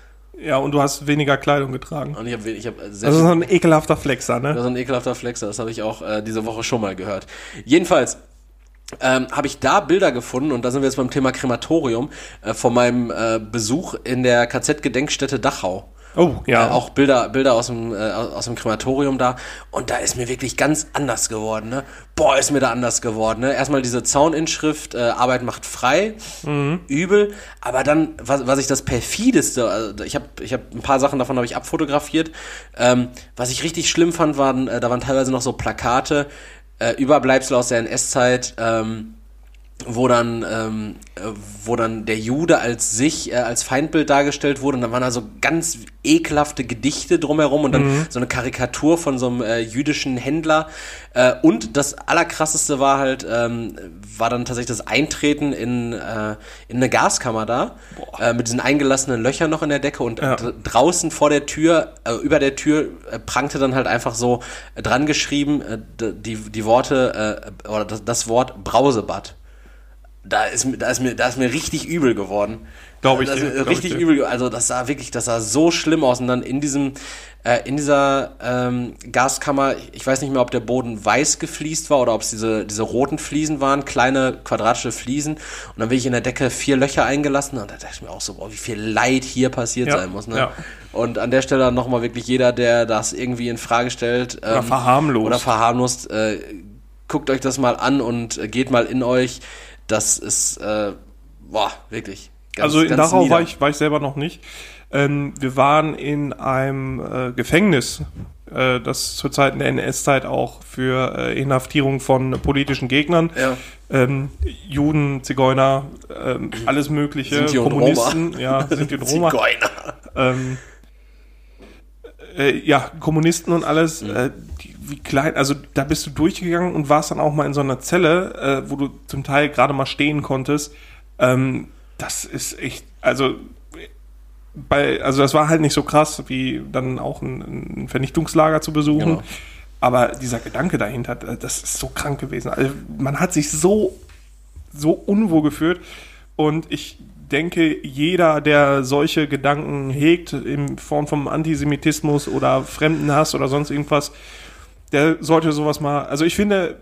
Ja, und du hast weniger Kleidung getragen. Und ich habe ich hab sehr Das ist viel- so ein ekelhafter Flexer, Das ne? ist ein ekelhafter Flexer, das habe ich auch äh, diese Woche schon mal gehört. Jedenfalls ähm, habe ich da Bilder gefunden und da sind wir jetzt beim Thema Krematorium äh, von meinem äh, Besuch in der KZ-Gedenkstätte Dachau. Oh, ja. Äh, auch Bilder, Bilder aus dem, äh, aus dem Krematorium da. Und da ist mir wirklich ganz anders geworden. Ne? Boah, ist mir da anders geworden. Ne? Erstmal diese Zauninschrift, äh, Arbeit macht frei, übel. Aber dann, was, was ich das perfideste, also ich habe ich hab ein paar Sachen davon habe ich abfotografiert. Ähm, was ich richtig schlimm fand, waren, äh, da waren teilweise noch so Plakate, äh, Überbleibsel aus der NS-Zeit, ähm, wo dann, ähm, äh, wo dann der Jude als sich, äh, als Feindbild dargestellt wurde und dann waren da so ganz ekelhafte Gedichte drumherum und dann so eine Karikatur von so einem äh, jüdischen Händler. Äh, und das allerkrasseste war halt, ähm, war dann tatsächlich das Eintreten in, äh, in eine Gaskammer da, äh, mit diesen eingelassenen Löchern noch in der Decke und Ja. dr- draußen vor der Tür, äh, über der Tür äh, prangte dann halt einfach so äh, dran geschrieben, äh, die, die Worte, äh, oder das, das Wort Brausebad da ist, mir- da ist mir, da ist mir richtig übel geworden. Glaub ich Das dir, ich richtig dir. übel. Also das sah wirklich, das sah so schlimm aus. Und dann in diesem, äh, in dieser ähm, Gaskammer, ich weiß nicht mehr, ob der Boden weiß gefliest war oder ob es diese, diese roten Fliesen waren, kleine quadratische Fliesen. Und dann bin ich in der Decke vier Löcher eingelassen und da dachte ich mir auch so, boah, wie viel Leid hier passiert Ja, sein muss. Ne? ja. Und an der Stelle nochmal wirklich jeder, der das irgendwie in Frage stellt ähm, Oder verharmlost. oder verharmlost, äh, guckt euch das mal an und äh, geht mal in euch. Das ist, äh, boah, wirklich. ganz- also in Dachau nieder. war ich, war ich selber noch nicht. Ähm, wir waren in einem äh, Gefängnis, äh, das zur Zeit in der NS-Zeit auch für äh, Inhaftierung von politischen Gegnern, Ja. ähm, Juden, Zigeuner, ähm, alles Mögliche, Sinti und Kommunisten, ja, sind und Roma, Zigeuner. ähm, äh, ja, Kommunisten und alles, Mhm. äh, die, wie klein, also da bist du durchgegangen und warst dann auch mal in so einer Zelle, äh, wo du zum Teil gerade mal stehen konntest. Ähm, das ist echt, also bei, also das war halt nicht so krass, wie dann auch ein, ein Vernichtungslager zu besuchen. Genau. Aber dieser Gedanke dahinter, äh, das ist so krank gewesen. Also man hat sich so, so unwohl gefühlt. Und ich denke, jeder, der solche Gedanken hegt, in Form von Antisemitismus oder Fremdenhass oder sonst irgendwas, der sollte sowas mal, also ich finde,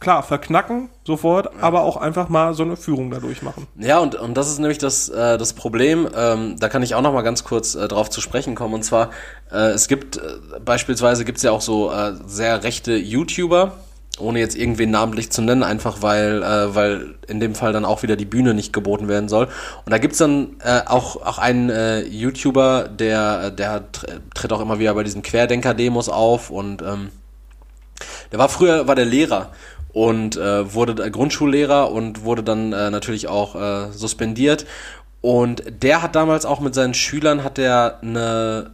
klar, verknacken sofort, aber auch einfach mal so eine Führung dadurch machen. Ja, und, und das ist nämlich das, äh, das Problem, ähm, da kann ich auch noch mal ganz kurz äh, drauf zu sprechen kommen. Und zwar, äh, es gibt, äh, beispielsweise gibt's ja auch so äh, sehr rechte YouTuber, ohne jetzt irgendwen namentlich zu nennen, einfach weil, äh, weil in dem Fall dann auch wieder die Bühne nicht geboten werden soll. Und da gibt's dann äh, auch, auch einen äh, YouTuber, der, der tr- tritt auch immer wieder bei diesen Querdenker-Demos auf und ähm, der war früher war der Lehrer und äh, wurde Grundschullehrer und wurde dann äh, natürlich auch äh, suspendiert. Und der hat damals auch mit seinen Schülern hat er eine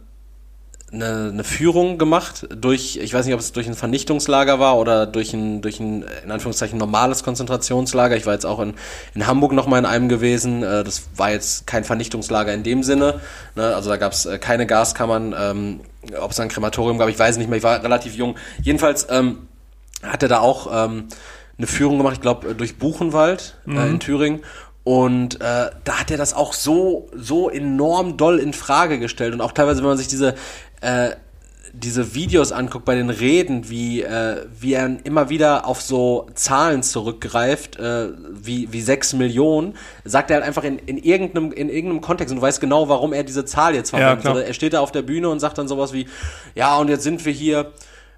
eine, eine Führung gemacht durch, ich weiß nicht, ob es durch ein Vernichtungslager war oder durch ein, durch ein, in Anführungszeichen, normales Konzentrationslager. Ich war jetzt auch in, in Hamburg noch mal in einem gewesen. Äh, Das war jetzt kein Vernichtungslager in dem Sinne. Ne? Also da gab es keine Gaskammern. Ähm, ob es ein Krematorium gab, ich weiß nicht mehr. Ich war relativ jung. Jedenfalls ähm, hat er da auch ähm, eine Führung gemacht, ich glaube, durch Buchenwald äh, in Thüringen. Und äh, da hat er das auch so, so enorm doll in Frage gestellt. Und auch teilweise, wenn man sich diese, äh, diese Videos anguckt bei den Reden, wie, äh, wie er immer wieder auf so Zahlen zurückgreift, äh, wie, wie sechs Millionen, sagt er halt einfach in, in, irgendeinem, in irgendeinem Kontext und du weißt genau, warum er diese Zahl jetzt verwendet. klar. Oder er steht da auf der Bühne und sagt dann sowas wie, ja, und jetzt sind wir hier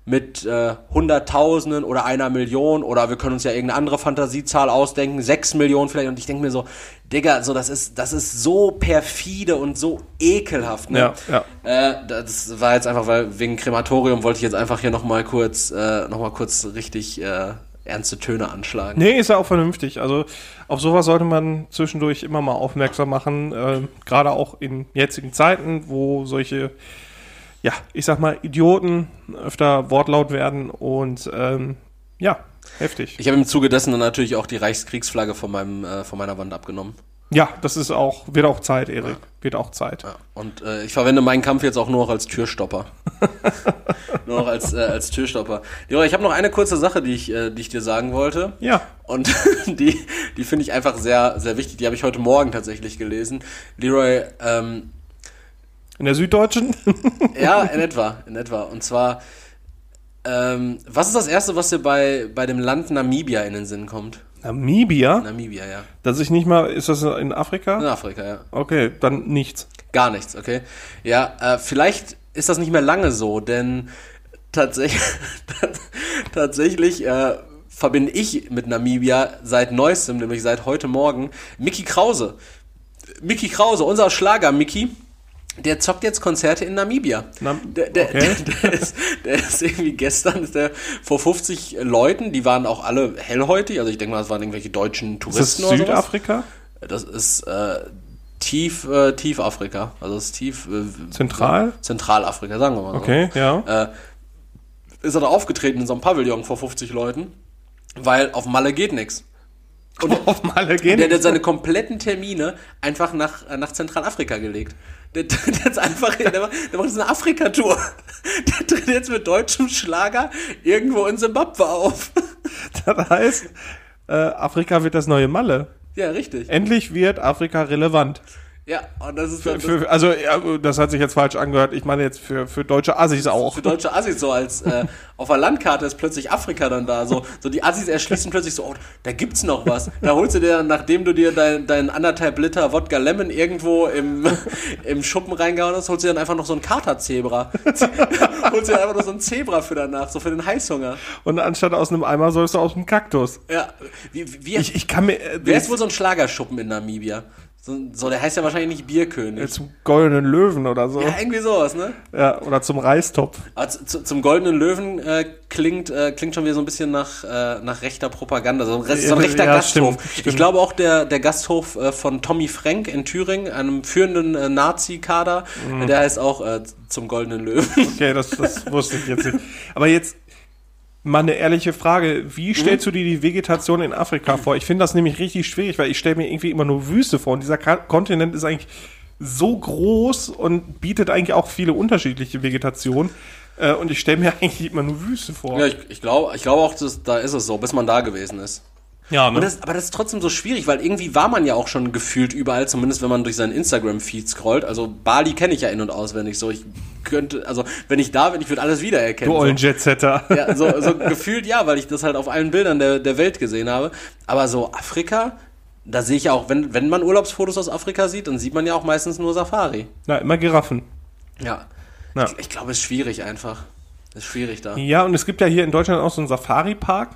mit äh, Hunderttausenden oder einer Million oder wir können uns ja irgendeine andere Fantasiezahl ausdenken, sechs Millionen vielleicht. Und ich denke mir so, Digga, so das ist, das ist so perfide und so ekelhaft. Ne? Ja, ja. Äh, das war jetzt einfach, weil wegen Krematorium wollte ich jetzt einfach hier nochmal kurz, äh, noch mal kurz richtig äh, ernste Töne anschlagen. Nee, ist ja auch vernünftig. Also auf sowas sollte man zwischendurch immer mal aufmerksam machen. Äh, Gerade auch in jetzigen Zeiten, wo solche, ja, ich sag mal, Idioten öfter wortlaut werden und ähm, ja, heftig. Ich habe im Zuge dessen dann natürlich auch die Reichskriegsflagge von, meinem, äh, von meiner Wand abgenommen. Ja, das ist auch, wird auch Zeit, Erik. Wird auch Zeit. Ja. Und äh, ich verwende meinen Kampf jetzt auch nur noch als Türstopper. nur noch als, äh, als Türstopper. Leroy, ich habe noch eine kurze Sache, die ich, äh, die ich dir sagen wollte. Ja. Und die, die finde ich einfach sehr, sehr wichtig. Die habe ich heute Morgen tatsächlich gelesen. Leroy, ähm, In der Süddeutschen? ja, in etwa, in etwa. Und zwar, ähm, was ist das Erste, was dir bei, bei dem Land Namibia in den Sinn kommt? Namibia? Namibia, ja. Dass ich nicht mal, ist das in Afrika? In Afrika, ja. Okay, dann nichts. Gar nichts, okay. Ja, äh, vielleicht ist das nicht mehr lange so, denn tatsächlich, tatsächlich äh, verbinde ich mit Namibia seit neuestem, nämlich seit heute Morgen, Mickey Krause. Mickey Krause, unser Schlager Mickey, der zockt jetzt Konzerte in Namibia. Nam- der, der, okay. der, ist, der ist irgendwie gestern ist der vor 50 Leuten, die waren auch alle hellhäutig, also ich denke mal, das waren irgendwelche deutschen Ist das Touristen oder sowas. Südafrika? Das ist äh, tief, äh, tief Afrika. Also das ist tief äh, Zentral? Zentralafrika, sagen wir mal so. Okay, ja. Äh, ist er da aufgetreten in so einem Pavillon vor 50 Leuten, weil auf Malle geht nix. Und auf Malle der, der hat seine kompletten Termine einfach nach, äh, nach Zentralafrika gelegt. Der, der, ist einfach, der macht jetzt eine Afrika-Tour. Der tritt jetzt mit deutschem Schlager irgendwo in Simbabwe auf. Das heißt, äh, Afrika wird das neue Malle. Ja, richtig. Endlich wird Afrika relevant. Ja, und das ist dann Für, also, ja, das hat sich jetzt falsch angehört. Ich meine jetzt für, für deutsche Assis auch. für deutsche Assis so als äh, auf der Landkarte ist plötzlich Afrika dann da. So, so die Assis erschließen plötzlich so, oh, da gibt's noch was. Da holst du dir, dann, nachdem du dir dein, dein anderthalb Liter Wodka Lemon irgendwo im, im Schuppen reingehauen hast, holst du dir dann einfach noch so ein Katerzebra. holst dir einfach noch so ein Zebra für danach, so für den Heißhunger. Und anstatt aus einem Eimer sollst du aus dem Kaktus. Ja, wie, wie, wie Ich, ich kann mir. Äh, wer ist wohl so ein Schlagerschuppen in Namibia? So, so, der heißt ja wahrscheinlich nicht Bierkönig. zum goldenen Löwen oder so. Ja, irgendwie sowas, ne? Ja, oder zum Reistopf. Aber zu, zu, zum Goldenen Löwen äh, klingt, äh, klingt schon wieder so ein bisschen nach, äh, nach rechter Propaganda, so, ein so ein rechter ja, Gasthof. stimmt, Ich stimmt. glaube auch der, der Gasthof äh, von Tommy Frank in Thüringen, einem führenden äh, Nazi-Kader, Mhm. der heißt auch äh, zum Goldenen Löwen. Okay, das, das wusste ich jetzt nicht. Aber jetzt mal eine ehrliche Frage. Wie Mhm. stellst du dir die Vegetation in Afrika vor? Ich finde das nämlich richtig schwierig, weil ich stelle mir irgendwie immer nur Wüste vor. Und dieser Kontinent ist eigentlich so groß und bietet eigentlich auch viele unterschiedliche Vegetation. Äh, und ich stelle mir eigentlich immer nur Wüste vor. ja, ich, ich glaube ich glaube auch, dass, da ist es so, bis man da gewesen ist. Ja, ne? Das, aber das ist trotzdem so schwierig, weil irgendwie war man ja auch schon gefühlt überall, zumindest wenn man durch seinen Instagram-Feed scrollt. Also Bali kenne ich ja in- und auswendig. So, ich könnte, also wenn ich da bin, ich würde alles wiedererkennen. du so. ollen Jetsetter. Ja, so, so gefühlt ja, weil ich das halt auf allen Bildern der, der Welt gesehen habe. Aber so Afrika, da sehe ich ja auch, wenn, wenn man Urlaubsfotos aus Afrika sieht, dann sieht man ja auch meistens nur Safari. Na, immer Giraffen. Ja. Ja. Ich, ich glaube, es ist schwierig einfach. Es ist schwierig da. Ja, und es gibt ja hier in Deutschland auch so einen Safari-Park.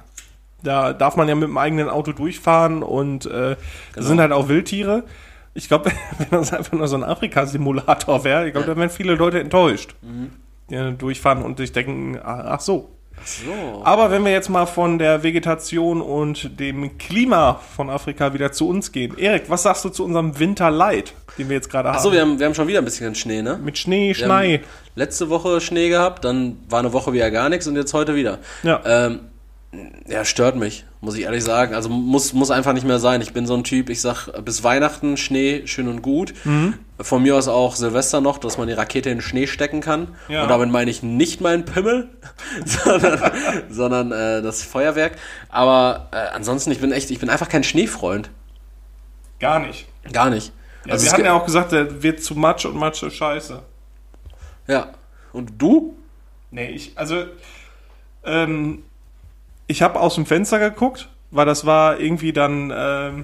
Da darf man ja mit dem eigenen Auto durchfahren und äh, Genau. da sind halt auch Wildtiere. Ich glaube, wenn das einfach nur so ein Afrika-Simulator wäre, ich glaube, da wären viele Leute enttäuscht. Mhm. Die durchfahren und sich denken, ach ach so. So. Aber wenn wir jetzt mal von der Vegetation und dem Klima von Afrika wieder zu uns gehen. Erik, was sagst du zu unserem Winterleid, den wir jetzt gerade haben? Achso, wir haben, wir haben schon wieder ein bisschen Schnee, ne? Mit Schnee, haben letzte Woche Schnee gehabt, dann war eine Woche wieder gar nichts und jetzt heute wieder. Ja. Ähm, ja, stört mich, muss ich ehrlich sagen. Also muss, muss einfach nicht mehr sein. Ich bin so ein Typ, ich sag, bis Weihnachten Schnee schön und gut. Mhm. Von mir aus auch Silvester noch, dass man die Rakete in den Schnee stecken kann. Ja. Und damit meine ich nicht meinen Pimmel, sondern, sondern äh, das Feuerwerk. Aber äh, ansonsten, ich bin echt, ich bin einfach kein Schneefreund. Gar nicht. Gar nicht. Ja, Also wir hatten ja auch gesagt, der wird zu Matsch und Matsch ist scheiße. ja. Und du? Nee, ich, also, ähm, ich habe aus dem Fenster geguckt, weil das war irgendwie dann ähm,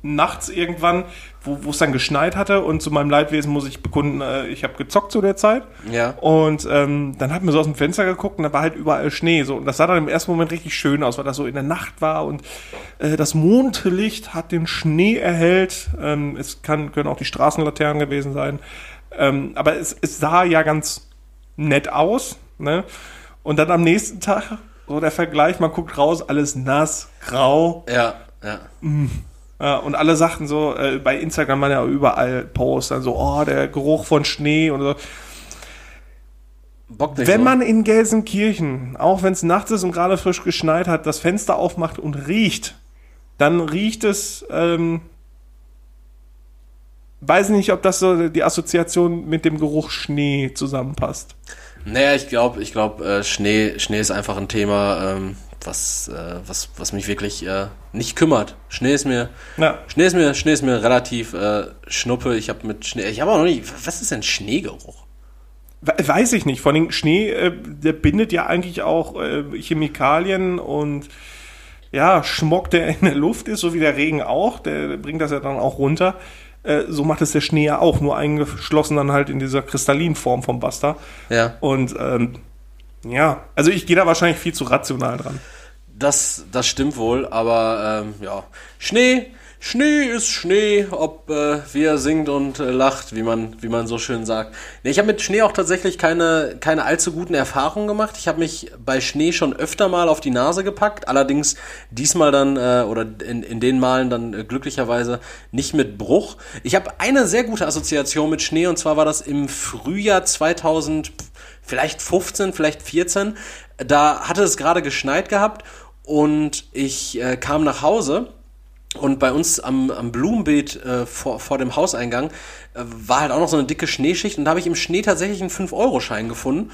nachts irgendwann, wo wo es dann geschneit hatte und zu meinem Leidwesen muss ich bekunden, äh, ich habe gezockt zu der Zeit. Ja. Und ähm, dann hat mir so aus dem Fenster geguckt und da war halt überall Schnee. So. Und das sah dann im ersten Moment richtig schön aus, weil das so in der Nacht war und äh, das Mondlicht hat den Schnee erhellt. Ähm, es kann, können auch die Straßenlaternen gewesen sein. Ähm, aber es, es sah ja ganz nett aus. Ne? Und dann am nächsten Tag, so der Vergleich, man guckt raus, alles nass, grau. Ja, ja. Ja, und alle sagten so, äh, bei Instagram waren ja überall Posts, dann so, oh, der Geruch von Schnee und so. Bock nicht Wenn so. man in Gelsenkirchen, auch wenn es nachts ist und gerade frisch geschneit hat, das Fenster aufmacht und riecht, dann riecht es, ähm, weiß nicht, ob das so die Assoziation mit dem Geruch Schnee zusammenpasst. Naja, ich glaube, ich glaube, äh, Schnee, Schnee ist einfach ein Thema, ähm, was, äh, was, was mich wirklich äh, nicht kümmert. Schnee ist mir, Ja. Schnee ist mir, Schnee ist mir relativ äh, schnuppe. Ich habe mit Schnee, ich habe auch noch nicht. Was ist denn Schneegeruch? We- Weiß ich nicht. Vor allem Schnee, äh, der bindet ja eigentlich auch äh, Chemikalien und ja, Schmock, der in der Luft ist, so wie der Regen auch, der bringt das ja dann auch runter. Äh, so macht es der Schnee ja auch, nur eingeschlossen dann halt in dieser Kristallinform vom Buster. Ja, Und ähm, ja, also ich gehe da wahrscheinlich viel zu rational dran. das, das stimmt wohl, aber ähm, ja, Schnee, Schnee ist Schnee, ob äh, wie er singt und äh, lacht, wie man, wie man so schön sagt. Nee, ich habe mit Schnee auch tatsächlich keine, keine allzu guten Erfahrungen gemacht. Ich habe mich bei Schnee schon öfter mal auf die Nase gepackt, allerdings diesmal dann äh, oder in, in den Malen dann äh, glücklicherweise nicht mit Bruch. Ich habe eine sehr gute Assoziation mit Schnee und zwar war das im Frühjahr 2000, vielleicht 15, vielleicht 14. Da hatte es gerade geschneit gehabt und ich äh, kam nach Hause und bei uns am, am Blumenbeet äh, vor, vor dem Hauseingang äh, war halt auch noch so eine dicke Schneeschicht und da habe ich im Schnee tatsächlich einen 5-Euro-Schein gefunden.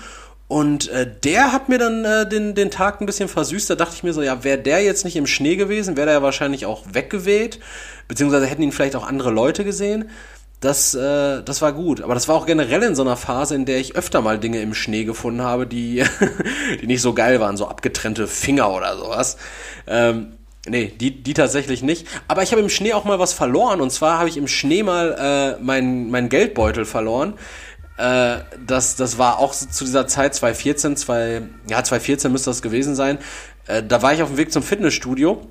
Und äh, der hat mir dann äh, den, den Tag ein bisschen versüßt. Da dachte ich mir so, ja, wäre der jetzt nicht im Schnee gewesen, wäre der ja wahrscheinlich auch weggeweht. Beziehungsweise hätten ihn vielleicht auch andere Leute gesehen. Das, äh, das war gut. Aber das war auch generell in so einer Phase, in der ich öfter mal Dinge im Schnee gefunden habe, die, die nicht so geil waren. So abgetrennte Finger oder sowas. Ähm, Nee, die, die tatsächlich nicht. Aber ich habe im Schnee auch mal was verloren. Und zwar habe ich im Schnee mal äh, meinen mein Geldbeutel verloren. Äh, das, das war auch zu dieser Zeit 2014, zwei, ja, 2014 müsste das gewesen sein. Äh, da war ich auf dem Weg zum Fitnessstudio.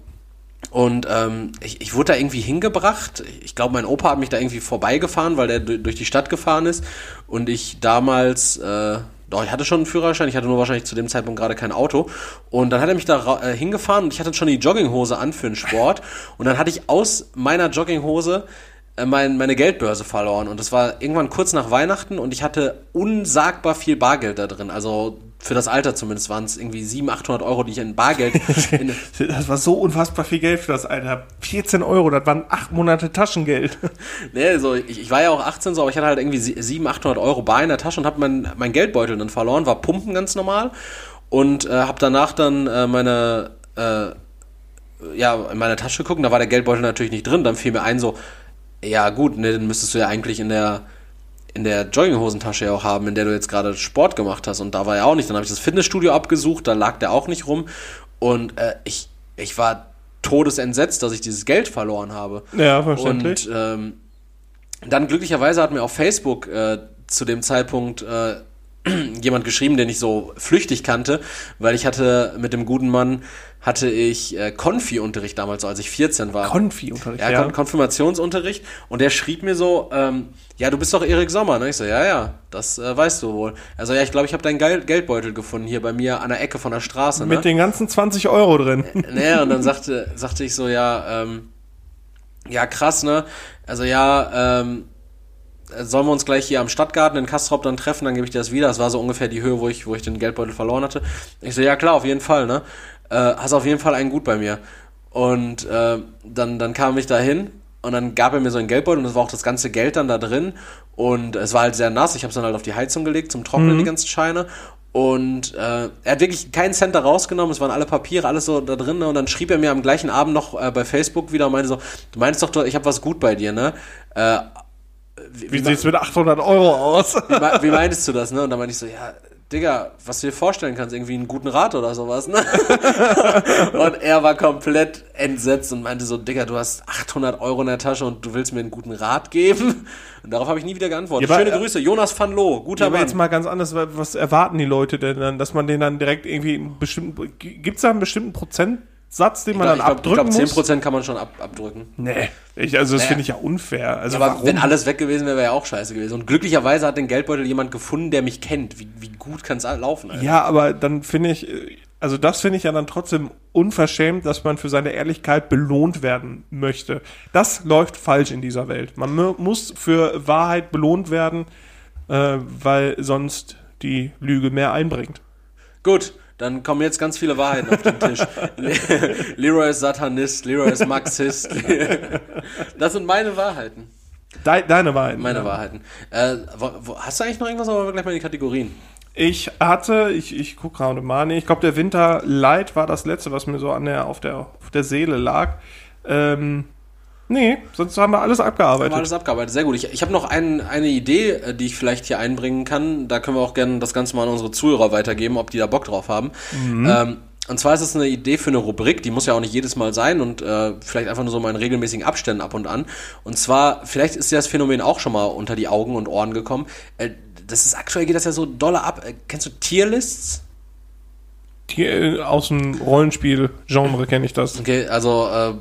Und ähm, ich, ich wurde da irgendwie hingebracht. Ich glaube, mein Opa hat mich da irgendwie vorbeigefahren, weil der du- durch die Stadt gefahren ist. Und ich damals, äh, doch, ich hatte schon einen Führerschein, ich hatte nur wahrscheinlich zu dem Zeitpunkt gerade kein Auto. Und dann hat er mich da äh, hingefahren und ich hatte schon die Jogginghose an für den Sport. Und dann hatte ich aus meiner Jogginghose mein, meine Geldbörse verloren. Und das war irgendwann kurz nach Weihnachten und ich hatte unsagbar viel Bargeld da drin. Also für das Alter zumindest waren es irgendwie 700, 800 Euro, die ich in Bargeld in, Das war so unfassbar viel Geld für das Alter. 14 Euro, das waren acht Monate Taschengeld. Nee, also ich, ich war ja auch 18 so, aber ich hatte halt irgendwie sie- 700, 800 Euro bar in der Tasche und habe mein, mein Geldbeutel dann verloren, war pumpen ganz normal und äh, habe danach dann äh, meine, äh, ja, in meine Tasche geguckt, und da war der Geldbeutel natürlich nicht drin, dann fiel mir ein so, ja gut, ne, dann müsstest du ja eigentlich in der in der Jogginghosentasche ja auch haben, in der du jetzt gerade Sport gemacht hast und da war er auch nicht. Dann habe ich das Fitnessstudio abgesucht, da lag der auch nicht rum und äh, ich, ich war todesentsetzt, dass ich dieses Geld verloren habe. Ja, verständlich. Und ähm, dann glücklicherweise hat mir auf Facebook äh, zu dem Zeitpunkt äh, jemand geschrieben, den ich so flüchtig kannte, weil ich hatte mit dem guten Mann hatte ich äh, Konfi-Unterricht damals, als ich 14 war. Konfi-Unterricht, ja, ja. Kon Konfirmationsunterricht und der schrieb mir so, ähm, ja, du bist doch Erik Sommer, ne? Ich so, ja, ja, das äh, weißt du wohl. Also ja, ich glaube, ich habe deinen Geld Geldbeutel gefunden hier bei mir an der Ecke von der Straße, ne? Mit den ganzen 20 Euro drin. Naja, und dann sagte, sagte ich so, ja, ähm, ja, krass, ne? Also ja, ähm, sollen wir uns gleich hier am Stadtgarten in Kastrop dann treffen, dann gebe ich dir das wieder. Das war so ungefähr die Höhe, wo ich, wo ich den Geldbeutel verloren hatte. Ich so, ja klar, auf jeden Fall, ne? Äh, hast auf jeden Fall einen gut bei mir. Und äh, dann, dann kam ich da hin und dann gab er mir so einen Geldbeutel und das war auch das ganze Geld dann da drin. Und es war halt sehr nass. Ich habe es dann halt auf die Heizung gelegt zum Trocknen, die ganzen Scheine. Und äh, er hat wirklich keinen Cent da rausgenommen, es waren alle Papiere, alles so da drin. Ne? Und dann schrieb er mir am gleichen Abend noch äh, bei Facebook wieder und meinte so, du meinst doch, ich habe was gut bei dir, ne? Äh, Wie sieht's mit 800 Euro aus? wie, wie meinst du das, ne? Und dann meinte ich so, ja, Digga, was du dir vorstellen kannst, irgendwie einen guten Rat oder sowas, ne? und er war komplett entsetzt und meinte so, Digga, du hast 800 Euro in der Tasche und du willst mir einen guten Rat geben? Und darauf habe ich nie wieder geantwortet. Ja, aber, Schöne äh, Grüße, Jonas van Loo, guter Ja, aber Mann. jetzt mal ganz anders, wa- was erwarten die Leute denn dann, dass man den dann direkt irgendwie einen bestimmten, gibt's da einen bestimmten Prozentsatz, den man ich dann glaube, abdrücken glaub, muss? 10% kann man schon ab, abdrücken. Nee, ich, also das Naja. finde ich ja unfair. Also Aber warum? wenn alles weg gewesen wäre, wäre ja auch scheiße gewesen. Und glücklicherweise hat den Geldbeutel jemand gefunden, der mich kennt. Wie, wie gut kann es laufen, Alter? Ja, aber dann finde ich, also das finde ich ja dann trotzdem unverschämt, dass man für seine Ehrlichkeit belohnt werden möchte. Das läuft falsch in dieser Welt. Man mu- muss für Wahrheit belohnt werden, äh, weil sonst die Lüge mehr einbringt. Gut, dann kommen jetzt ganz viele Wahrheiten auf den Tisch. Le Leroy ist Satanist, Leroy ist Marxist. das sind meine Wahrheiten. Dei- deine Wahrheit. Meine ja. Wahrheiten. Äh, wo, wo, hast du eigentlich noch irgendwas, aber gleich mal in die Kategorien? Ich hatte, ich, ich gucke gerade mal, nee, ich glaube, der Winter Light war das letzte, was mir so an der, auf, der, auf der Seele lag. Ähm, nee, sonst haben wir alles abgearbeitet. Haben wir alles abgearbeitet. Sehr gut. Ich, ich habe noch ein, eine Idee, äh, die ich vielleicht hier einbringen kann. Da können wir auch gerne das Ganze mal an unsere Zuhörer weitergeben, ob die da Bock drauf haben. Ähm, und zwar ist es eine Idee für eine Rubrik, die muss ja auch nicht jedes Mal sein und äh, vielleicht einfach nur so mal in regelmäßigen Abständen ab und an. Und zwar, vielleicht ist dir das Phänomen auch schon mal unter die Augen und Ohren gekommen. Äh, das ist aktuell geht das ja so dolle ab. Äh, kennst du Tierlists? Die, äh, aus dem Rollenspiel-Genre kenne ich das. Okay, also äh,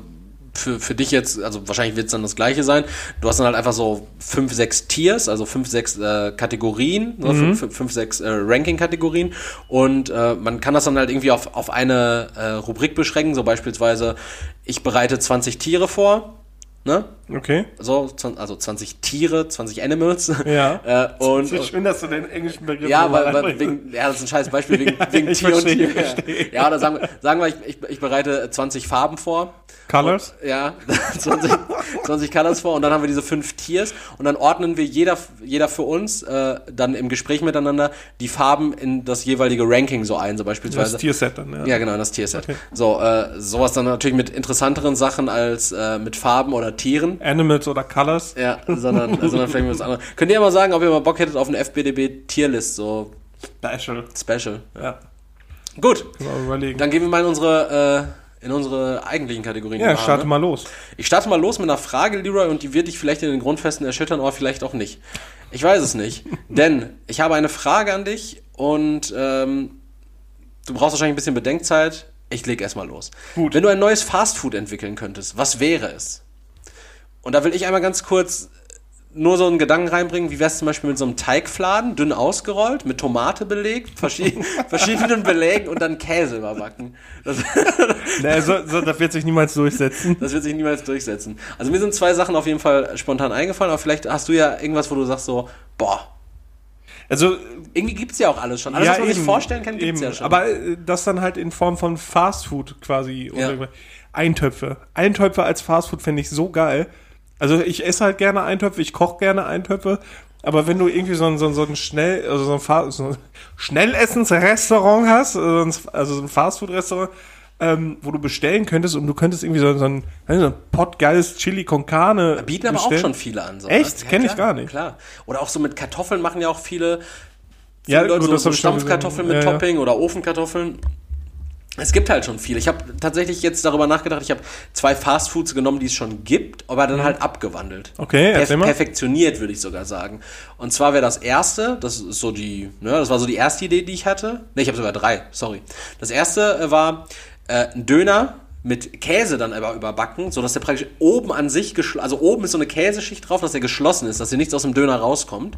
für, für dich jetzt, also wahrscheinlich wird es dann das gleiche sein. Du hast dann halt einfach so fünf, sechs Tiers, also fünf, sechs äh, Kategorien, ne, fünf, fünf, fünf, sechs äh, Ranking-Kategorien und äh, man kann das dann halt irgendwie auf, auf eine äh, Rubrik beschränken, so beispielsweise ich bereite 20 Tiere vor, ne? Okay. So, also 20 Tiere, 20 Animals. Ja. äh, und, ist schön, dass du den englischen Begriff ja, weil, weil wegen, ja, das ist ein scheiß Beispiel wegen, wegen ich Tier und verstehe, Tier. ich verstehe. Ja, oder sagen wir, sagen wir ich, ich, ich bereite 20 Farben vor. Colors? Ja, 20, 20 Colors vor und dann haben wir diese fünf Tiers und dann ordnen wir jeder, jeder für uns äh, dann im Gespräch miteinander die Farben in das jeweilige Ranking so ein, so beispielsweise. Das Tierset dann, ja. Ja, genau, in das Tierset. Okay. So, äh, sowas dann natürlich mit interessanteren Sachen als äh, mit Farben oder Tieren. Animals oder Colors. Ja, sondern, sondern vielleicht was anderes. Könnt ihr ja mal sagen, ob ihr mal Bock hättet auf eine FBDB Tierlist, so Special. Special. Ja, Gut, überlegen. dann gehen wir mal in unsere, äh, in unsere eigentlichen Kategorien. ja, haben, starte ne? mal los. Ich starte mal los mit einer Frage, Leroy, und die wird dich vielleicht in den Grundfesten erschüttern, aber vielleicht auch nicht. Ich weiß es nicht. denn ich habe eine Frage an dich und ähm, du brauchst wahrscheinlich ein bisschen Bedenkzeit. Ich leg erstmal los. Gut. Wenn du ein neues Fastfood entwickeln könntest, was wäre es? Und da will ich einmal ganz kurz nur so einen Gedanken reinbringen, wie wär's zum Beispiel mit so einem Teigfladen, dünn ausgerollt, mit Tomate belegt, verschieden, verschiedenen Belägen und dann Käse überbacken. Das, Nee, so, so, das wird sich niemals durchsetzen. das wird sich niemals durchsetzen. Also mir sind zwei Sachen auf jeden Fall spontan eingefallen, aber vielleicht hast du ja irgendwas, wo du sagst so, boah, Also, irgendwie gibt's ja auch alles schon. Alles, was man sich vorstellen kann, gibt's eben. ja schon. Aber äh, das dann halt in Form von Fastfood quasi. Ja. Eintöpfe. Eintöpfe als Fastfood finde ich so geil. Also ich esse halt gerne Eintöpfe, ich koche gerne Eintöpfe. Aber wenn du irgendwie so ein, so ein, so ein schnell, also so ein, Fa so ein Schnellessensrestaurant hast, also ein, also so ein Fastfood-Restaurant, ähm, wo du bestellen könntest und du könntest irgendwie so, so ein, so ein potgeiles Chili con Carne bieten aber bestellen. auch schon viele an. So, Echt? ne? Kenn ich gar nicht. Klar. Oder auch so mit Kartoffeln machen ja auch viele, Ja, viele Leute gut, so, das so Stampfkartoffeln mit Ja, ja. Topping oder Ofenkartoffeln. Es gibt halt schon viel. Ich habe tatsächlich jetzt darüber nachgedacht, ich habe zwei Fastfoods genommen, die es schon gibt, aber dann halt abgewandelt. Mhm. Okay, erzähl mal. perfektioniert, würde ich sogar sagen. Und zwar wäre das erste, das ist so die, ne, das war so die erste Idee, die ich hatte. Ne, ich habe sogar drei, sorry. Das erste äh, war äh, ein Döner mit Käse dann aber überbacken, sodass der praktisch oben an sich, also oben ist so eine Käseschicht drauf, dass der geschlossen ist, dass hier nichts aus dem Döner rauskommt.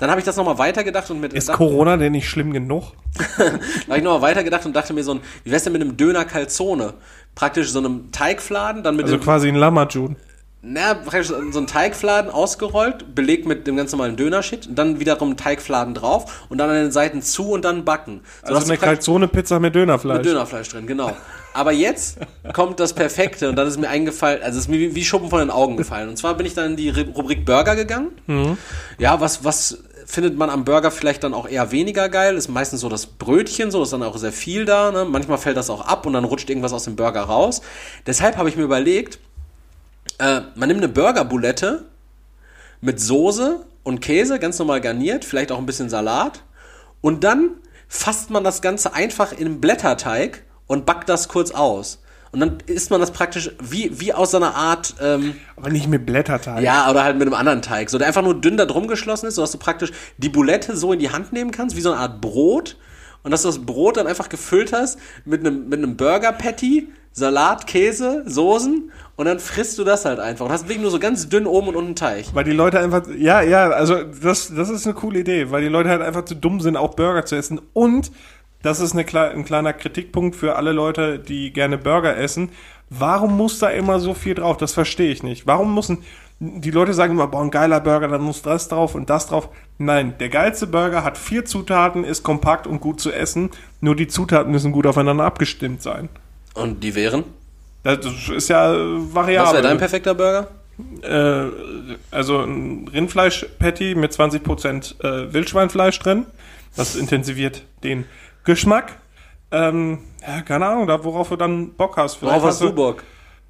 Dann habe ich das nochmal weitergedacht und mit Ist Corona denn nicht schlimm genug? da habe ich nochmal weitergedacht und dachte mir so, ein, wie wär's denn mit einem Döner Calzone? Praktisch so einem Teigfladen, dann mit Also quasi ein Lamajun. Na, praktisch so ein Teigfladen ausgerollt, belegt mit dem ganz normalen Dönershit und dann wiederum Teigfladen drauf und dann an den Seiten zu und dann backen. So, Also eine Calzone-Pizza mit Dönerfleisch. mit Dönerfleisch drin, genau. Aber jetzt kommt das Perfekte und dann ist mir eingefallen, also es ist mir wie- Schuppen von den Augen gefallen. Und zwar bin ich dann in die Ru- Rubrik Burger gegangen. Ja, was, was findet man am Burger vielleicht dann auch eher weniger geil? Ist meistens so das Brötchen, so ist dann auch sehr viel da. Ne? Manchmal fällt das auch ab und dann rutscht irgendwas aus dem Burger raus. Deshalb habe ich mir überlegt, äh, man nimmt eine Burgerbulette mit Soße und Käse, ganz normal garniert, vielleicht auch ein bisschen Salat. Und dann fasst man das Ganze einfach in einen Blätterteig und backt das kurz aus. Und dann isst man das praktisch wie, wie aus so einer Art, ähm, Aber nicht mit Blätterteig. ja, oder halt mit einem anderen Teig. So, der einfach nur dünn da drum geschlossen ist, sodass du praktisch die Boulette so in die Hand nehmen kannst, wie so eine Art Brot. Und dass du das Brot dann einfach gefüllt hast mit einem, mit einem Burger-Patty, Salat, Käse, Soßen. Und dann frisst du das halt einfach. Und hast wirklich nur so ganz dünn oben und unten Teig. Weil die Leute einfach, ja, ja, also das, das ist eine coole Idee, weil die Leute halt einfach zu dumm sind, auch Burger zu essen. Und das ist eine, ein kleiner Kritikpunkt für alle Leute, die gerne Burger essen. Warum muss da immer so viel drauf? Das verstehe ich nicht. Warum müssen die Leute sagen immer, boah, ein geiler Burger, dann muss das drauf und das drauf. Nein, der geilste Burger hat vier Zutaten, ist kompakt und gut zu essen. Nur die Zutaten müssen gut aufeinander abgestimmt sein. Und die wären? Das ist ja äh, variabel. Was wäre dein perfekter Burger? äh, also ein Rindfleisch-Patty mit 20% äh, Wildschweinfleisch drin. Das intensiviert den Geschmack. Ähm, ja, keine Ahnung, da, worauf du dann Bock hast. Vielleicht Worauf hast du Bock?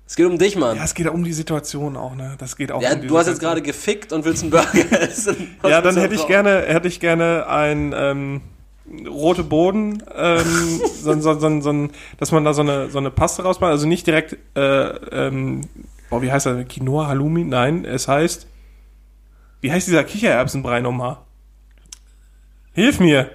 Es geht um dich, Mann. Ja, es geht um die Situation auch, ne? Das geht auch Ja, um die du hast jetzt Situation. gerade gefickt und willst einen Burger essen. Ja, dann hätte ich gerne, hätte ich gerne ein ähm, rote Boden, ähm, so, so, so, so, dass man da so eine, so eine Paste rausmacht. Also nicht direkt, äh, ähm, boah, wie heißt das? Quinoa, Halloumi? Nein, es heißt, wie heißt dieser Kichererbsenbrei nochmal? Hilf mir!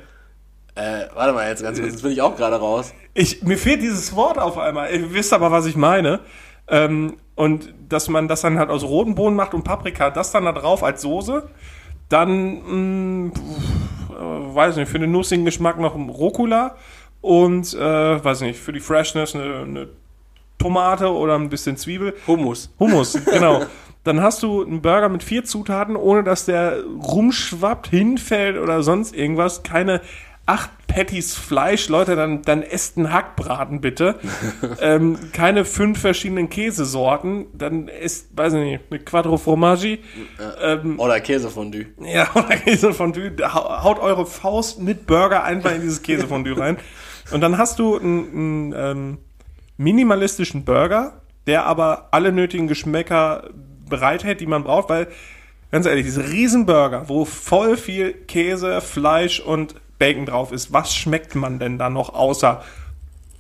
Äh, warte mal jetzt ganz kurz, jetzt bin ich auch gerade raus. Ich, mir fehlt dieses Wort auf einmal. Ihr wisst aber, was ich meine. Ähm, und dass man das dann halt aus roten Bohnen macht und Paprika, das dann da drauf als Soße. Dann, mh, äh, weiß nicht, für den nussigen Geschmack noch ein Rucola. Und, äh, weiß nicht, für die Freshness eine, eine Tomate oder ein bisschen Zwiebel. Hummus. Hummus, genau. Dann hast du einen Burger mit vier Zutaten, ohne dass der rumschwappt, hinfällt oder sonst irgendwas. Keine acht Patties Fleisch, Leute, dann, dann esst einen Hackbraten bitte. ähm, keine fünf verschiedenen Käsesorten, dann esst, weiß ich nicht, eine Quattro Formaggi. Ähm, Oder Käsefondue. ja, oder Käsefondue. Hau- Haut eure Faust mit Burger einfach in dieses Käsefondue rein. Und dann hast du einen, einen ähm, minimalistischen Burger, der aber alle nötigen Geschmäcker bereithält, die man braucht, weil, ganz ehrlich, diese Riesenburger, wo voll viel Käse, Fleisch und Bacon drauf ist, was schmeckt man denn da noch außer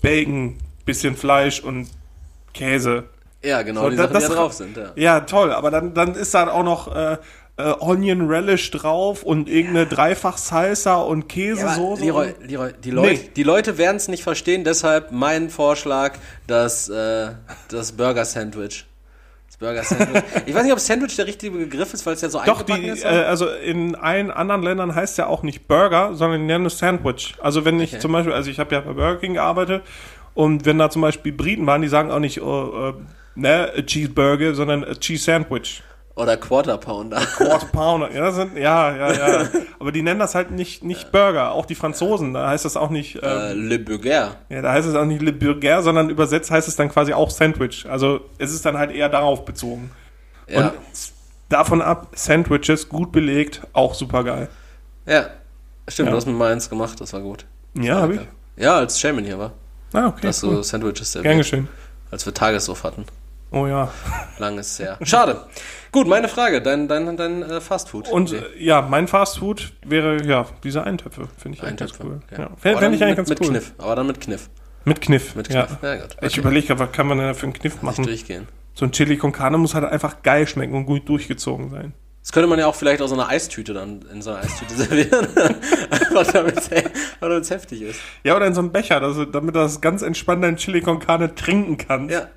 Bacon, bisschen Fleisch und Käse? Ja, genau, So, die da- Sachen, die das- da drauf sind, ja. Ja, toll, aber dann, dann ist da auch noch äh, äh, Onion Relish drauf und irgendeine Dreifach Salsa und Käsesoße. Leroy, Leroy, die, Leut, Nee. die Leute werden es nicht verstehen, deshalb mein Vorschlag, das, äh, das Burger-Sandwich. Das Burger-Sandwich. ich weiß nicht, ob Sandwich der richtige Begriff ist, weil es ja so Doch, die, ist. äh, also in allen anderen Ländern heißt ja auch nicht Burger, sondern die nennen es Sandwich. Also wenn ich Okay. zum Beispiel, also ich habe ja bei Burger King gearbeitet und wenn da zum Beispiel Briten waren, die sagen auch nicht, äh, äh, ne, a Cheeseburger, sondern a Cheese Sandwich. Oder Quarter Pounder. Quarter Pounder. Ja, das sind, ja, ja, ja. Aber die nennen das halt nicht, nicht Burger. Auch die Franzosen, da heißt das auch nicht, äh, ähm, Le Burger. ja, da heißt es auch nicht Le Burger, sondern übersetzt heißt es dann quasi auch Sandwich. Also es ist dann halt eher darauf bezogen. Ja. Und davon ab, Sandwiches, gut belegt, auch super geil. ja. Stimmt, Ja. du hast mit meins gemacht, das war gut. Ja, habe ich. Ja, als Shaman hier war. Ah, okay. Dass cool. du Sandwiches Gern serviert. geschehen. Als wir Tagessuff hatten. Oh ja. Lang ist her. Schade. Gut, meine Frage. Dein, dein, dein äh, Fastfood. Und Okay. äh, ja, mein Fastfood wäre ja diese Eintöpfe. Finde ich eigentlich ganz Eintöpfe, cool. Ja. Aber Fände ich eigentlich mit, ganz mit cool. Kniff. Aber dann mit Kniff. Mit Kniff. Mit Ja. Kniff. Ja, gut. Ich Okay. überlege gerade, was kann man denn für einen Kniff Nicht machen? durchgehen. So ein Chili con Carne muss halt einfach geil schmecken und gut durchgezogen sein. Das könnte man ja auch vielleicht aus einer Eistüte dann in so einer Eistüte servieren. Einfach damit es heftig ist. Ja, oder in so einem Becher, dass, damit du das ganz entspannt dein Chili con Carne trinken kannst. Ja.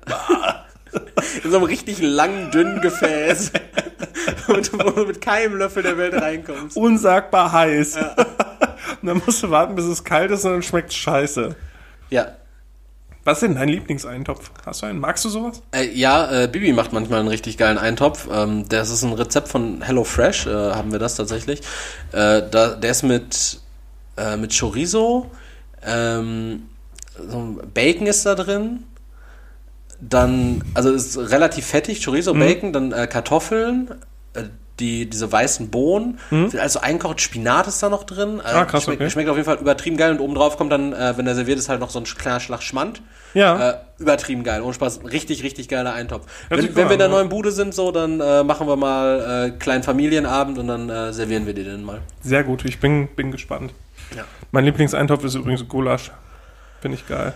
In so einem richtig langen, dünnen Gefäß. Und wo du mit keinem Löffel der Welt reinkommst. Unsagbar heiß. und dann musst du warten, bis es kalt ist und dann schmeckt scheiße. Ja. Was ist denn dein Lieblingseintopf? Hast du einen? Magst du sowas? Äh, ja, äh, Bibi macht manchmal einen richtig geilen Eintopf. Ähm, das ist ein Rezept von HelloFresh, äh, haben wir das tatsächlich. Äh, da, der ist mit, äh, mit Chorizo, ähm, so Bacon ist da drin. Dann, also ist relativ fettig, Chorizo, Bacon, dann äh, Kartoffeln, äh, die, diese weißen Bohnen, also einkocht, Spinat ist da noch drin. Äh, Ah, krass, schmeckt, okay. schmeckt auf jeden Fall übertrieben geil und obendrauf kommt dann, äh, wenn er serviert ist, halt noch so ein kleiner Schlag Schmand. Ja. Äh, übertrieben geil, ohne Spaß, richtig, richtig geiler Eintopf. Wenn, wenn wir in der an, ja. neuen Bude sind, so, dann äh, machen wir mal äh, kleinen Familienabend und dann äh, servieren wir dir den mal. Sehr gut, ich bin, bin gespannt. Ja. Mein Lieblingseintopf ist übrigens Gulasch. Finde ich geil.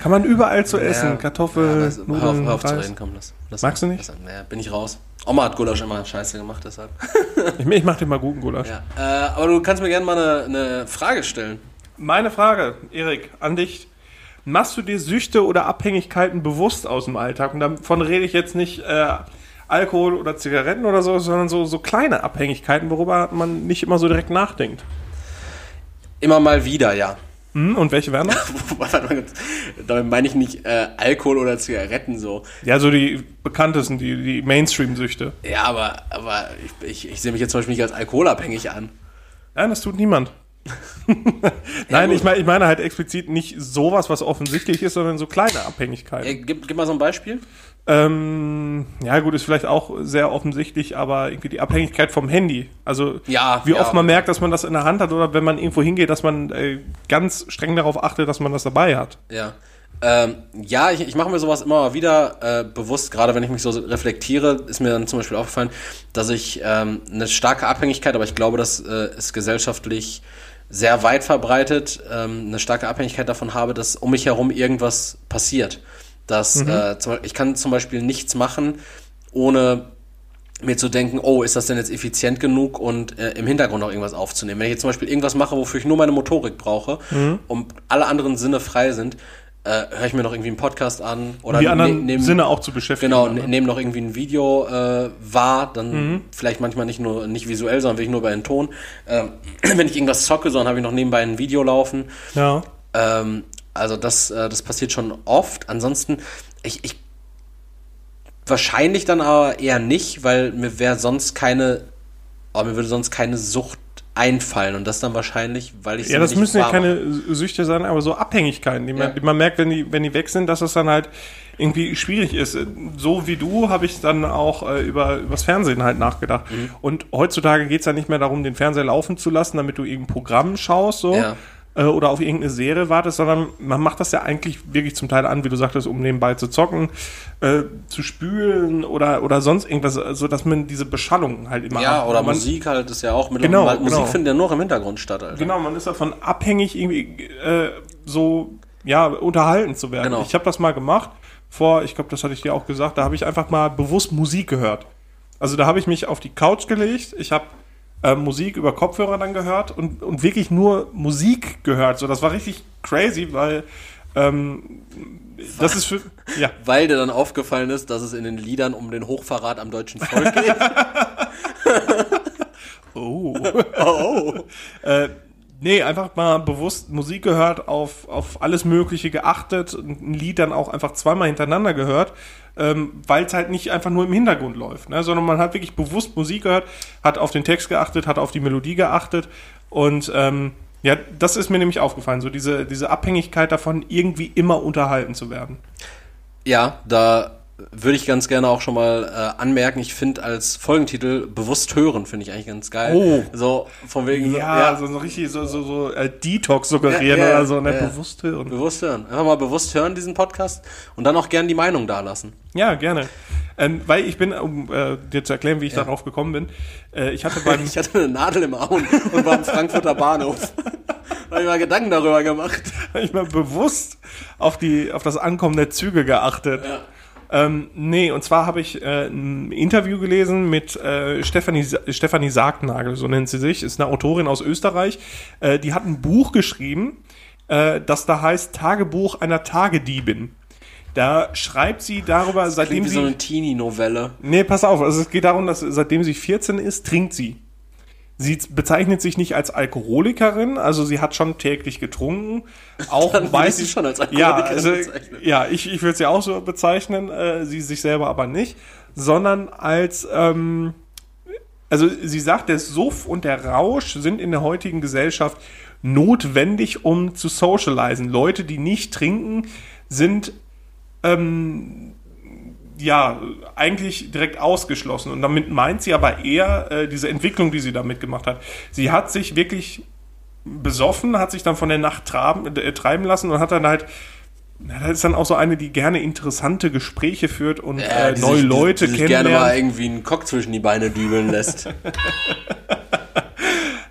Kann man überall zu essen. Ja, Kartoffel, weißt du, hör auf, Nudeln, hör auf zu reden, komm, lass. lass Magst du nicht? Lass, ja, bin ich raus. Oma hat Gulasch immer scheiße gemacht, deshalb. Ich, ich mache dir mal guten Gulasch. Ja. Äh, aber du kannst mir gerne mal eine, eine Frage stellen. Meine Frage, Erik, an dich. Machst du dir Süchte oder Abhängigkeiten bewusst aus dem Alltag? Und davon rede ich jetzt nicht äh, Alkohol oder Zigaretten oder so, sondern so, so kleine Abhängigkeiten, worüber man nicht immer so direkt nachdenkt. Immer mal wieder, ja. Hm, und welche wären das? Damit meine ich nicht äh, Alkohol oder Zigaretten so. ja, so die bekanntesten, die, die Mainstream-Süchte. Ja, aber, aber ich, ich, ich sehe mich jetzt zum Beispiel nicht als alkoholabhängig an. Nein, das tut niemand. Nein, ich, meine, ich meine halt explizit nicht sowas, was offensichtlich ist, sondern so kleine Abhängigkeiten. Äh, gib, gib mal so ein Beispiel. Ähm, ja, gut, ist vielleicht auch sehr offensichtlich, aber irgendwie die Abhängigkeit vom Handy. Also, Ja, wie ja. oft man merkt, dass man das in der Hand hat oder wenn man irgendwo hingeht, dass man äh, ganz streng darauf achtet, dass man das dabei hat. Ja. Ähm, ja, ich, ich mache mir sowas immer mal wieder äh, bewusst, gerade wenn ich mich so reflektiere, ist mir dann zum Beispiel aufgefallen, dass ich ähm, eine starke Abhängigkeit, aber ich glaube, das äh, ist gesellschaftlich sehr weit verbreitet, ähm, eine starke Abhängigkeit davon habe, dass um mich herum irgendwas passiert. Dass äh, zum, ich kann zum Beispiel nichts machen, ohne mir zu denken, oh, ist das denn jetzt effizient genug und äh, im Hintergrund auch irgendwas aufzunehmen. Wenn ich jetzt zum Beispiel irgendwas mache, wofür ich nur meine Motorik brauche und alle anderen Sinne frei sind, äh, höre ich mir noch irgendwie einen Podcast an oder die anderen ne- nehm- Sinne auch zu beschäftigen. Genau, ne? ne, nehme noch irgendwie ein Video äh, wahr, dann vielleicht manchmal nicht nur nicht visuell, sondern wirklich nur bei den Ton. Ähm, wenn ich irgendwas zocke, sondern habe ich noch nebenbei ein Video laufen. Ja. Ähm, also das, äh, das passiert schon oft. Ansonsten, ich, ich wahrscheinlich dann aber eher nicht, weil mir wäre sonst keine, oh, mir würde sonst keine Sucht einfallen und das dann wahrscheinlich, weil ich Ja, das müssen ja keine Süchte sein, aber so Abhängigkeiten, die man, Ja. die man merkt, wenn die, wenn die weg sind, dass es dann halt irgendwie schwierig ist. So wie du habe ich dann auch äh, über übers Fernsehen halt nachgedacht. Mhm. Und heutzutage geht's ja nicht mehr darum, den Fernseher laufen zu lassen, damit du irgendein Programm schaust, so. Ja. Äh, Oder auf irgendeine Serie wartest, sondern man macht das ja eigentlich wirklich zum Teil an, wie du sagtest, um nebenbei zu zocken, äh, zu spülen oder, oder sonst irgendwas, so dass man diese Beschallung halt immer Ja, hat. oder man, Musik halt ist ja auch mit Genau, Musik genau. findet ja nur im Hintergrund statt, Alter. Genau, man ist davon abhängig, irgendwie äh, so ja unterhalten zu werden. Genau. Ich habe das mal gemacht vor, ich glaube, das hatte ich dir auch gesagt, da habe ich einfach mal bewusst Musik gehört. Also da habe ich mich auf die Couch gelegt, ich habe äh, Musik über Kopfhörer dann gehört und, und wirklich nur Musik gehört. So, das war richtig crazy, weil ähm, das ist für ja Weil dir dann aufgefallen ist, dass es in den Liedern um den Hochverrat am deutschen Volk geht. Oh. Äh, nee, einfach mal bewusst Musik gehört, auf, auf alles Mögliche geachtet, ein Lied dann auch einfach zweimal hintereinander gehört, ähm, weil es halt nicht einfach nur im Hintergrund läuft, ne? sondern man hat wirklich bewusst Musik gehört, hat auf den Text geachtet, hat auf die Melodie geachtet und ähm, ja, das ist mir nämlich aufgefallen, so diese, diese Abhängigkeit davon, irgendwie immer unterhalten zu werden. Ja, da würde ich ganz gerne auch schon mal äh, anmerken, ich finde als Folgentitel bewusst hören, finde ich eigentlich ganz geil. Oh. So, von wegen, so, Ja, so, richtig so, so, so äh, Detox suggerieren Ja, ja, oder so, ne? ja. bewusst hören. bewusst hören. Einfach mal bewusst hören, diesen Podcast und dann auch gerne die Meinung dalassen. Ja, gerne. Ähm, weil ich bin, um äh, dir zu erklären, wie ich darauf gekommen bin, äh, ich hatte beim Ich hatte eine Nadel im Auge und war am Frankfurter Bahnhof. Da habe ich mal Gedanken darüber gemacht. ich mal bewusst auf die auf das Ankommen der Züge geachtet. Ähm, nee, und zwar habe ich äh, ein Interview gelesen mit äh, Stefanie, Stefanie Sargnagel, so nennt sie sich, ist eine Autorin aus Österreich. Äh, die hat ein Buch geschrieben, äh, das da heißt Tagebuch einer Tagediebin. Da schreibt sie darüber, seitdem Klingt wie sie. so eine Teenie-Novelle. Nee, pass auf, also es geht darum, dass seitdem sie 14 ist, trinkt sie. Sie bezeichnet sich nicht als Alkoholikerin, also sie hat schon täglich getrunken. Auch Dann weiß sie schon als ja, Alkoholikerin also, bezeichnen. ja, ich, ich würde sie auch so bezeichnen, äh, sie sich selber aber nicht, sondern als ähm, also sie sagt, der Suff und der Rausch sind in der heutigen Gesellschaft notwendig, um zu socialisen. Leute, die nicht trinken, sind ähm, ja, eigentlich direkt ausgeschlossen. Und damit meint sie aber eher äh, diese Entwicklung, die sie da mitgemacht hat. Sie hat sich wirklich besoffen, hat sich dann von der Nacht traben, äh, treiben lassen und hat dann halt na, das ist dann auch so eine, die gerne interessante Gespräche führt und äh, die neue sich- Leute die sich gerne mal kennenlernt. irgendwie einen Cock zwischen die Beine dübeln lässt.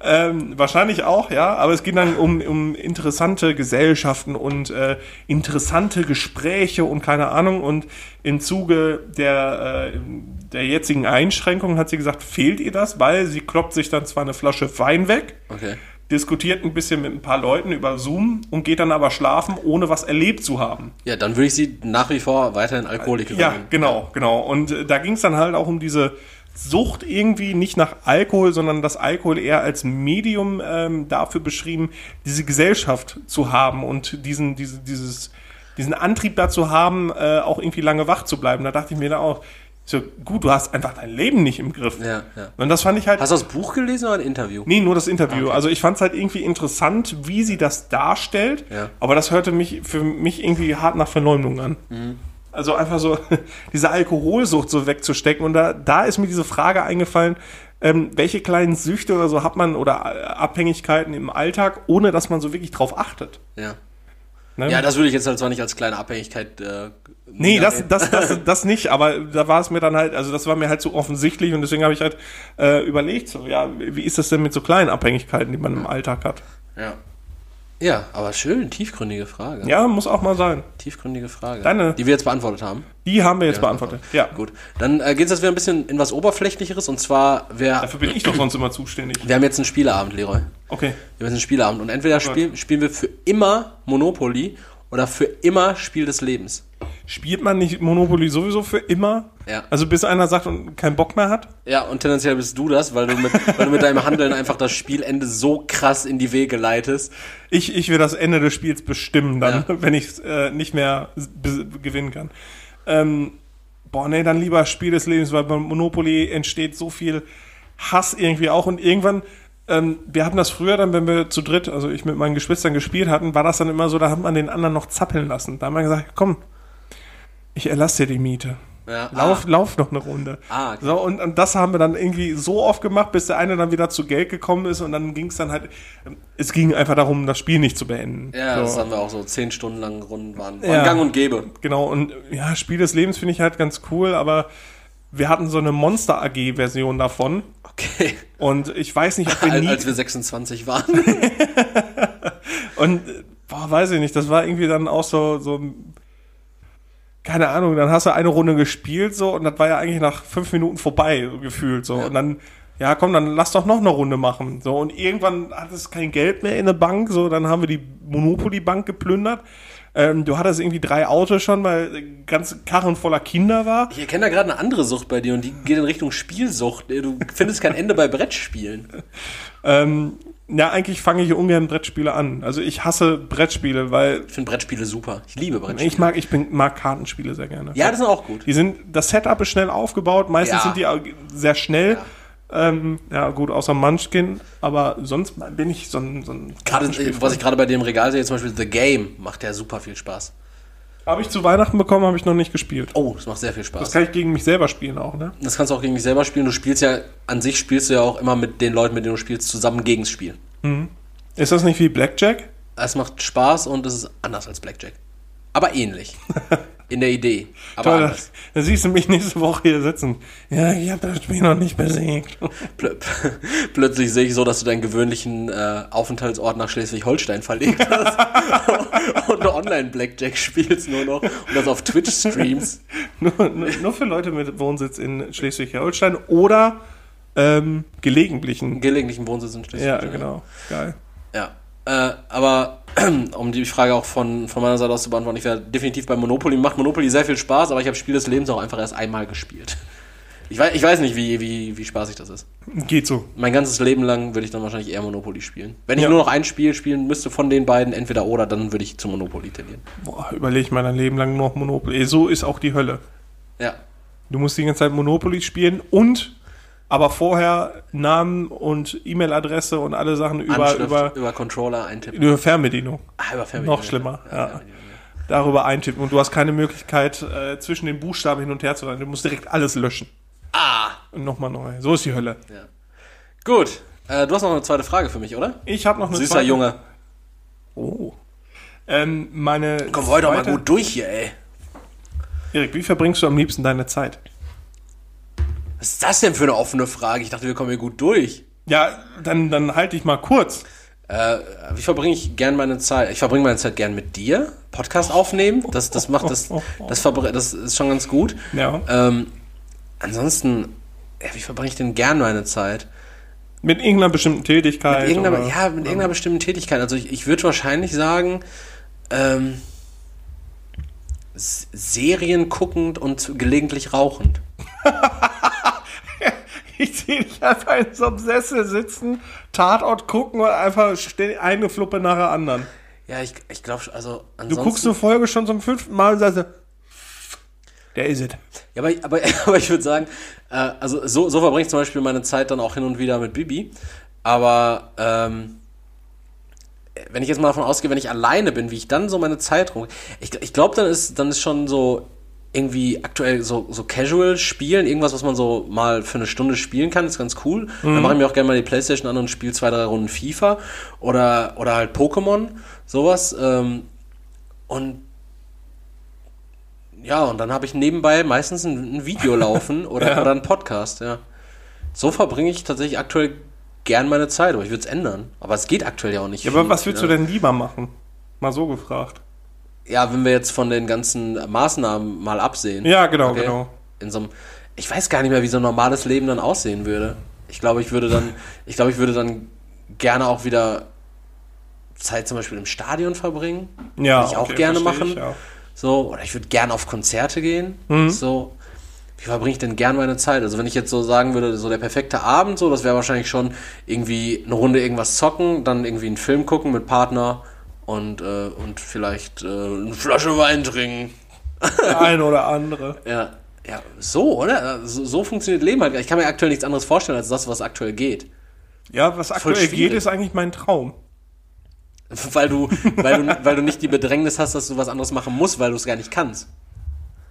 Ähm, wahrscheinlich auch, ja, aber es geht dann um, um interessante Gesellschaften und äh, interessante Gespräche und keine Ahnung. Und im Zuge der, äh, der jetzigen Einschränkungen hat sie gesagt, fehlt ihr das, weil sie kloppt sich dann zwar eine Flasche Wein weg, Okay. diskutiert ein bisschen mit ein paar Leuten über Zoom und geht dann aber schlafen, ohne was erlebt zu haben. Ja, dann würde ich sie nach wie vor weiterhin Alkoholikerin Ja, genau, genau. Und äh, da ging es dann halt auch um diese Sucht irgendwie nicht nach Alkohol, sondern das Alkohol eher als Medium ähm, dafür beschrieben, diese Gesellschaft zu haben und diesen, diese, dieses, diesen Antrieb dazu haben, äh, auch irgendwie lange wach zu bleiben. Da dachte ich mir da auch, so, gut, du hast einfach dein Leben nicht im Griff. Ja, ja. Und das fand ich halt. Hast du das Buch gelesen oder ein Interview? Nee, nur das Interview. Also ich fand es halt irgendwie interessant, wie sie das darstellt. Ja. Aber das hörte mich für mich irgendwie hart nach Verleumdung an. Also einfach so diese Alkoholsucht so wegzustecken. Und da, da ist mir diese Frage eingefallen, ähm, welche kleinen Süchte oder so hat man oder äh, Abhängigkeiten im Alltag, ohne dass man so wirklich drauf achtet. Ja. Ne? Ja, das würde ich jetzt halt zwar nicht als kleine Abhängigkeit. Äh, Nee, das, das, das, das nicht, aber da war es mir dann halt, also das war mir halt so offensichtlich und deswegen habe ich halt äh, überlegt, so, ja, wie ist das denn mit so kleinen Abhängigkeiten, die man im Alltag hat? Ja. Ja, aber schön, tiefgründige Frage. Ja, muss auch mal sein. Tiefgründige Frage. Deine- Die wir jetzt beantwortet haben. Die haben wir jetzt beantwortet. Ja. Gut. Dann äh, geht es jetzt wieder ein bisschen in was Oberflächlicheres und zwar, wir, Dafür bin ich doch sonst immer zuständig. wir haben jetzt einen Spieleabend, Leroy. Okay. Wir haben jetzt einen Spieleabend und entweder spiel, spielen wir für immer Monopoly oder für immer Spiel des Lebens. Spielt man nicht Monopoly sowieso für immer? Ja. Also bis einer sagt und keinen Bock mehr hat? Ja, und tendenziell bist du das, weil du mit, weil du mit deinem Handeln einfach das Spielende so krass in die Wege leitest. Ich, ich will das Ende des Spiels bestimmen dann, Ja. wenn ich äh, nicht mehr gewinnen kann. Ähm, boah, nee, dann lieber Spiel des Lebens, weil beim Monopoly entsteht so viel Hass irgendwie auch und irgendwann, ähm, wir hatten das früher dann, wenn wir zu dritt, also ich mit meinen Geschwistern gespielt hatten, war das dann immer so, da hat man den anderen noch zappeln lassen. Da haben wir gesagt, komm, ich erlasse dir die Miete. Ja, Lauf, ah. lauf noch eine Runde. Ah, okay. So, und, und das haben wir dann irgendwie so oft gemacht, bis der eine dann wieder zu Geld gekommen ist und dann ging es dann halt, es ging einfach darum, das Spiel nicht zu beenden. Ja, so. das haben wir auch so zehn Stunden lang Runden waren. waren Ja. Gang und Gäbe. Genau, und ja, Spiel des Lebens finde ich halt ganz cool, aber wir hatten so eine Monster AG-Version davon Okay. und ich weiß nicht, ob wir nie. als wir 26 waren. und äh, boah, weiß ich nicht, das war irgendwie dann auch so, so keine Ahnung, dann hast du eine Runde gespielt so und das war ja eigentlich nach fünf Minuten vorbei, so gefühlt so. Ja. Und dann, ja komm, dann lass doch noch eine Runde machen. So, und irgendwann hat es kein Geld mehr in der Bank, so, dann haben wir die Monopoly-Bank geplündert. Ähm, du hattest irgendwie drei Autos schon, weil der ganze Karren voller Kinder war. Ich erkenne da gerade eine andere Sucht bei dir und die geht in Richtung Spielsucht. Du findest kein Ende bei Brettspielen. Ähm, ja, eigentlich fange ich ungern Brettspiele an. Also ich hasse Brettspiele, weil Ich finde Brettspiele super. Ich liebe Brettspiele. ich mag, ich bin, mag Kartenspiele sehr gerne. ja, das sind auch gut. Die sind, das Setup ist schnell aufgebaut, meistens Ja. sind die sehr schnell. Ja. Ähm, ja, gut, außer Munchkin, aber sonst bin ich so ein, so ein Gerade, Kartenspiel- was ich gerade bei dem Regal sehe, zum Beispiel The Game, macht ja super viel Spaß. Habe ich zu Weihnachten bekommen, habe ich noch nicht gespielt. Oh, das macht sehr viel Das Spaß. kann ich gegen mich selber spielen auch, ne? Das kannst du auch gegen dich selber spielen. Du spielst ja, an sich spielst du ja auch immer mit den Leuten, mit denen du spielst, zusammen gegens Spiel. Ist das nicht wie Blackjack? Es macht Spaß und es ist anders als Blackjack. Aber ähnlich. In der Idee. Aber Toll, anders. dann siehst du mich nächste Woche hier sitzen. Ja, ich habe das Spiel noch nicht besiegt. Plö Plötzlich sehe ich so, dass du deinen gewöhnlichen äh, Aufenthaltsort nach Schleswig-Holstein verlegt hast und Online-Blackjack spielst nur noch und das auf Twitch streams. nur, nur, nur für Leute mit Wohnsitz in Schleswig-Holstein oder ähm, gelegentlichen. Gelegentlichen Wohnsitz in Schleswig. Ja, genau. Geil. Ja. Äh, aber um die Frage auch von, von meiner Seite aus zu beantworten, ich wäre definitiv bei Monopoly. Macht Monopoly sehr viel Spaß, aber ich habe Spiel des Lebens auch einfach erst einmal gespielt. Ich weiß, ich weiß nicht, wie, wie, wie spaßig das ist. Geht so. Mein ganzes Leben lang würde ich dann wahrscheinlich eher Monopoly spielen. Wenn ich Ja. nur noch ein Spiel spielen müsste von den beiden, entweder oder, dann würde ich zu Monopoly tendieren. Boah, überlege ich mein Leben lang noch Monopoly. So ist auch die Hölle. Ja. Du musst die ganze Zeit Monopoly spielen und aber vorher Namen und E-Mail-Adresse und alle Sachen über, Anschrift über, über Controller eintippen. über Fernbedienung. Ah, über Fernbedienung. Noch schlimmer, ja. Fernbedienung, darüber eintippen und du hast keine Möglichkeit, äh, zwischen den Buchstaben hin und her zu rennen. Du musst direkt alles löschen. Ah! Und nochmal neu. So ist die Hölle. Ja. Gut. Äh, du hast noch eine zweite Frage für mich, oder? Ich habe noch eine Süßer zweite- Junge. Oh. Ähm, meine Komm heute doch mal zweite- gut durch hier, ey. Erik, wie verbringst du am liebsten deine Zeit? Was ist das denn für eine offene Frage? Ich dachte, wir kommen hier gut durch. Ja, dann, dann halte ich mal kurz. Äh, wie verbringe ich gern meine Zeit? Ich verbringe meine Zeit gern mit dir. Podcast aufnehmen. Das, das macht das, das, das ist schon ganz gut. Ja. Ähm, ansonsten, ja, wie verbringe ich denn gern meine Zeit? Mit irgendeiner bestimmten Tätigkeit. Mit irgendeiner, oder- ja, mit irgendeiner bestimmten Tätigkeit. Also ich, ich würde wahrscheinlich sagen, ähm, Serien guckend und gelegentlich rauchend. Ich sehe dich einfach in so einem Sessel sitzen, Tatort gucken und einfach eine Fluppe nach der anderen. Ja, ich, ich glaube, also Du ansonsten... guckst eine Folge schon zum fünften Mal und sagst, der ist es. Ja, aber, aber, aber ich würde sagen, äh, also so, so verbringe ich zum Beispiel meine Zeit dann auch hin und wieder mit Bibi. Aber ähm, wenn ich jetzt mal davon ausgehe, wenn ich alleine bin, wie ich dann so meine Zeit rum. Ich, ich glaube, dann ist, dann ist schon so irgendwie aktuell so, so casual spielen, irgendwas, was man so mal für eine Stunde spielen kann, ist ganz cool. Dann mache ich mir auch gerne mal die Playstation an und spiele zwei, drei Runden FIFA oder, oder halt Pokémon, sowas. Ähm, und ja, und dann habe ich nebenbei meistens ein, ein Video laufen oder, Ja. oder einen Podcast, ja. So verbringe ich tatsächlich aktuell gern meine Zeit, aber ich würde es ändern. Aber es geht aktuell ja auch nicht. Ja, aber viel, was willst ne? du denn lieber machen? Mal so gefragt. Ja, wenn wir jetzt von den ganzen Maßnahmen mal absehen. Ja, genau, Okay. genau. In so einem, ich weiß gar nicht mehr, wie so ein normales Leben dann aussehen würde. Ich glaube, ich würde dann, ich glaube, ich würde dann gerne auch wieder Zeit zum Beispiel im Stadion verbringen. Ja, Würde ich auch okay, gerne machen. Ich, ja. So, oder ich würde gerne auf Konzerte gehen. Mhm. So, wie verbringe ich denn gern meine Zeit? Also wenn ich jetzt so sagen würde, so der perfekte Abend, so, das wäre wahrscheinlich schon irgendwie eine Runde irgendwas zocken, dann irgendwie einen Film gucken mit Partner und, äh, und vielleicht äh, eine Flasche Wein trinken. Der eine oder andere. Ja, ja, so, oder? So, so funktioniert Leben halt. Ich kann mir aktuell nichts anderes vorstellen als das, was aktuell geht. Ja, was aktuell geht, ist eigentlich mein Traum. Weil du, weil du, weil du nicht die Bedrängnis hast, dass du was anderes machen musst, weil du es gar nicht kannst.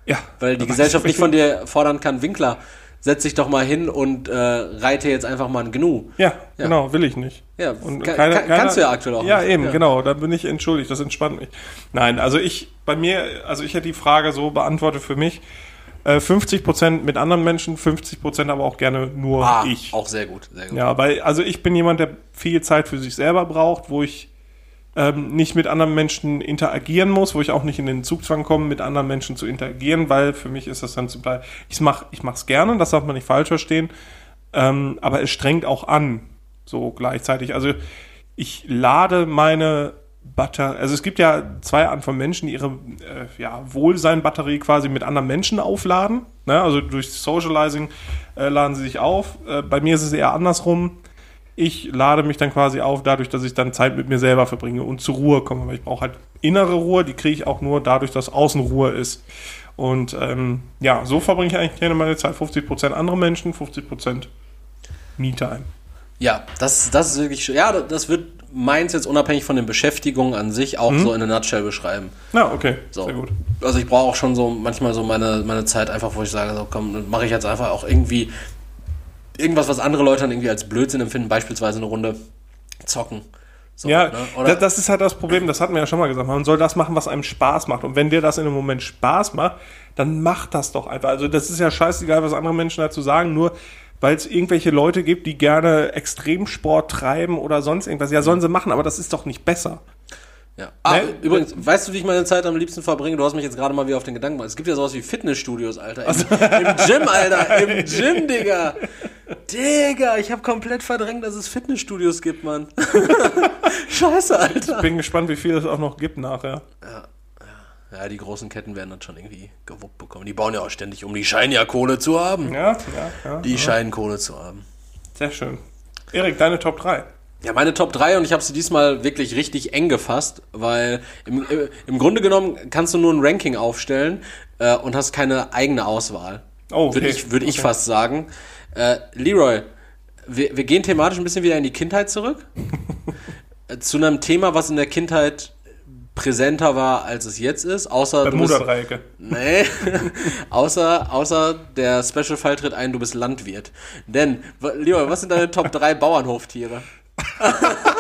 Ja. Weil die Gesellschaft ich- nicht von dir fordern kann, Winkler, setz dich doch mal hin und äh, reite jetzt einfach mal ein Gnu. Ja, genau, will ich nicht. Ja, Und kann- keiner- kann- kannst du ja aktuell auch Ja, nicht. eben, Ja. genau. Da bin ich entschuldigt, das entspannt mich. Nein, also ich, bei mir, also ich hätte die Frage so beantwortet für mich. Äh, 50% mit anderen Menschen, 50% aber auch gerne nur Ah, ich. auch sehr gut, sehr gut. Ja, weil, also ich bin jemand, der viel Zeit für sich selber braucht, wo ich ähm, nicht mit anderen Menschen interagieren muss, wo ich auch nicht in den Zugzwang komme, mit anderen Menschen zu interagieren, weil für mich ist das dann zum Teil, ich mach, ich mach's gerne, das darf man nicht falsch verstehen, ähm, aber es strengt auch an, so gleichzeitig. Also ich lade meine Batterie, also es gibt ja zwei Arten von Menschen, die ihre äh, ja, Wohlsein-Batterie quasi mit anderen Menschen aufladen. Ne? Also durch Socializing äh, laden sie sich auf. Äh, bei mir ist es eher andersrum. Ich lade mich dann quasi auf, dadurch, dass ich dann Zeit mit mir selber verbringe und zur Ruhe komme. Weil ich brauche halt innere Ruhe, die kriege ich auch nur dadurch, dass Außenruhe ist. Und ähm, ja, so verbringe ich eigentlich gerne meine Zeit. 50% andere Menschen, 50% Me-Time. Ja, das, das ist wirklich schön. Ja, das wird meins jetzt unabhängig von den Beschäftigungen an sich auch so in der Nutshell beschreiben. Ja, okay, So. sehr gut. Also ich brauche auch schon so manchmal so meine, meine Zeit einfach, wo ich sage, so komm, mache ich jetzt einfach auch irgendwie irgendwas, was andere Leute dann irgendwie als Blödsinn empfinden, beispielsweise eine Runde zocken. So, Ja, ne? das ist halt das Problem, das hatten wir ja schon mal gesagt. Man soll das machen, was einem Spaß macht. Und wenn dir das in dem Moment Spaß macht, dann mach das doch einfach. Also das ist ja scheißegal, was andere Menschen dazu sagen, nur weil es irgendwelche Leute gibt, die gerne Extremsport treiben oder sonst irgendwas. Ja, sollen sie machen, aber das ist doch nicht besser. Ja. Ah, Ne? übrigens, weißt du, wie ich meine Zeit am liebsten verbringe? Du hast mich jetzt gerade mal wieder auf den Gedanken gebracht. Es gibt ja sowas wie Fitnessstudios, Alter. Im, Im Gym, Alter. Im Gym, Digga. Digga, ich habe komplett verdrängt, dass es Fitnessstudios gibt, Mann. Scheiße, Alter. Bin gespannt, wie viel es auch noch gibt nachher. Ja, die großen Ketten werden das schon irgendwie gewuppt bekommen. Die bauen ja auch ständig um, die scheinen ja Kohle zu haben. Ja, ja, ja. Die scheinen Kohle zu haben. Sehr schön. Erik, deine Top 3. Ja, meine Top 3 und ich habe sie diesmal wirklich richtig eng gefasst, weil im, im Grunde genommen kannst du nur ein Ranking aufstellen äh, und hast keine eigene Auswahl. Oh, okay. Würde ich, würd ich Okay. fast sagen. Äh, Leroy, wir, wir gehen thematisch ein bisschen wieder in die Kindheit zurück. Äh, Zu einem Thema, was in der Kindheit präsenter war, als es jetzt ist, außer du bist, Bermuda-Dreiecke. Nee, außer, außer der Special-Fall tritt ein, du bist Landwirt. Denn, lieber, was sind deine Top 3 Bauernhoftiere?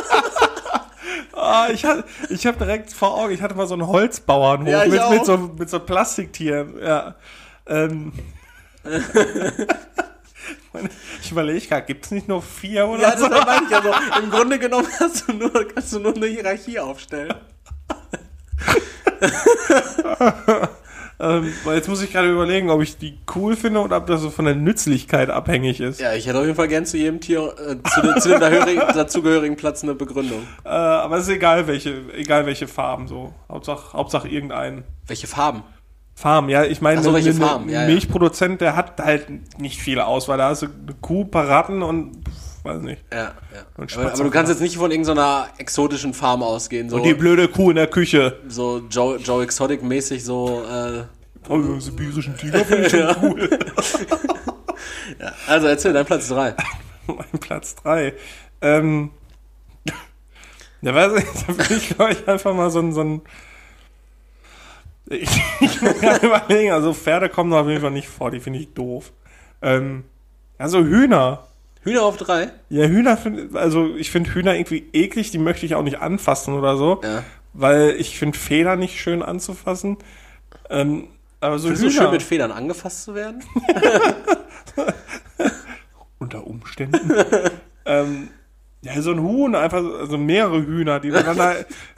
Ah, ich hatte, ich habe direkt vor Augen, ich hatte mal so einen Holzbauernhof Ja, mit, mit, so, mit so Plastiktieren. Ja. Ähm. ich überlege gerade, gibt es nicht nur vier oder Ja, so? das meine ich ja so. Im Grunde genommen du nur, kannst du nur eine Hierarchie aufstellen. Ähm, weil jetzt muss ich gerade überlegen, ob ich die cool finde oder ob das so von der Nützlichkeit abhängig ist. Ja, ich hätte auf jeden Fall gern zu jedem Tier, äh, zu, den- zu dem dazugehörigen Platz eine Begründung. Äh, aber es ist egal welche, egal welche Farben so. Hauptsache, Hauptsache irgendein. Welche Farben? Farm, ja, ich meine, so, welche ein Farben, ja. Milchproduzent, der hat halt nicht viel Auswahl. Da hast du eine Kuh, paar Ratten und weiß nicht. Ja, ja. Aber, aber du kannst jetzt nicht von irgendeiner exotischen Farm ausgehen, so, Und die blöde Kuh in der Küche. so Joe, Joe Exotic-mäßig, so, äh, Oh, sibirischen Tiger finde ich schon cool. Also erzähl, dein Platz 3. mein Platz 3. Ähm, ja, weiß ich, da bin ich, glaube ich, einfach mal so ein, so ein ich, ich muss gerade überlegen, also Pferde kommen da auf jeden Fall nicht vor, die finde ich doof. Ähm, also Hühner. Hühner auf 3? Ja, Hühner find, also ich finde Hühner irgendwie eklig, die möchte ich auch nicht anfassen oder so, Ja. weil ich finde Feder nicht schön anzufassen. Ähm, aber so Findest du Hühner schön mit Federn angefasst zu werden? unter Umständen. ähm, ja, so ein Huhn, einfach so- also mehrere Hühner, die du dann da,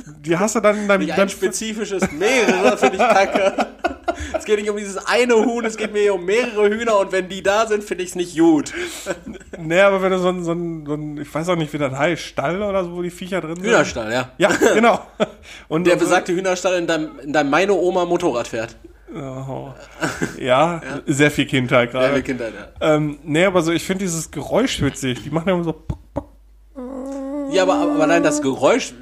die hast du dann in deinem Nicht dann, ein spezifisches, mehrere finde ich kacke. Es geht nicht um dieses eine Huhn, es geht mir hier um mehrere Hühner und wenn die da sind, finde ich es nicht gut. Nee, aber wenn du so ein, so ein, so ein, ich weiß auch nicht, wie das heißt, Stall oder so, wo die Viecher drin sind. Hühnerstall, ja. Ja, genau. Und Der besagte Hühnerstall, in deinem, in deinem meine Oma Motorrad fährt. Oh. Ja, sehr viel Kindheit Ja, gerade. wir Kindheit, ja. ähm, nee, aber so, ich finde dieses Geräusch witzig. Die machen ja immer so. Ja, aber, aber allein das Geräusch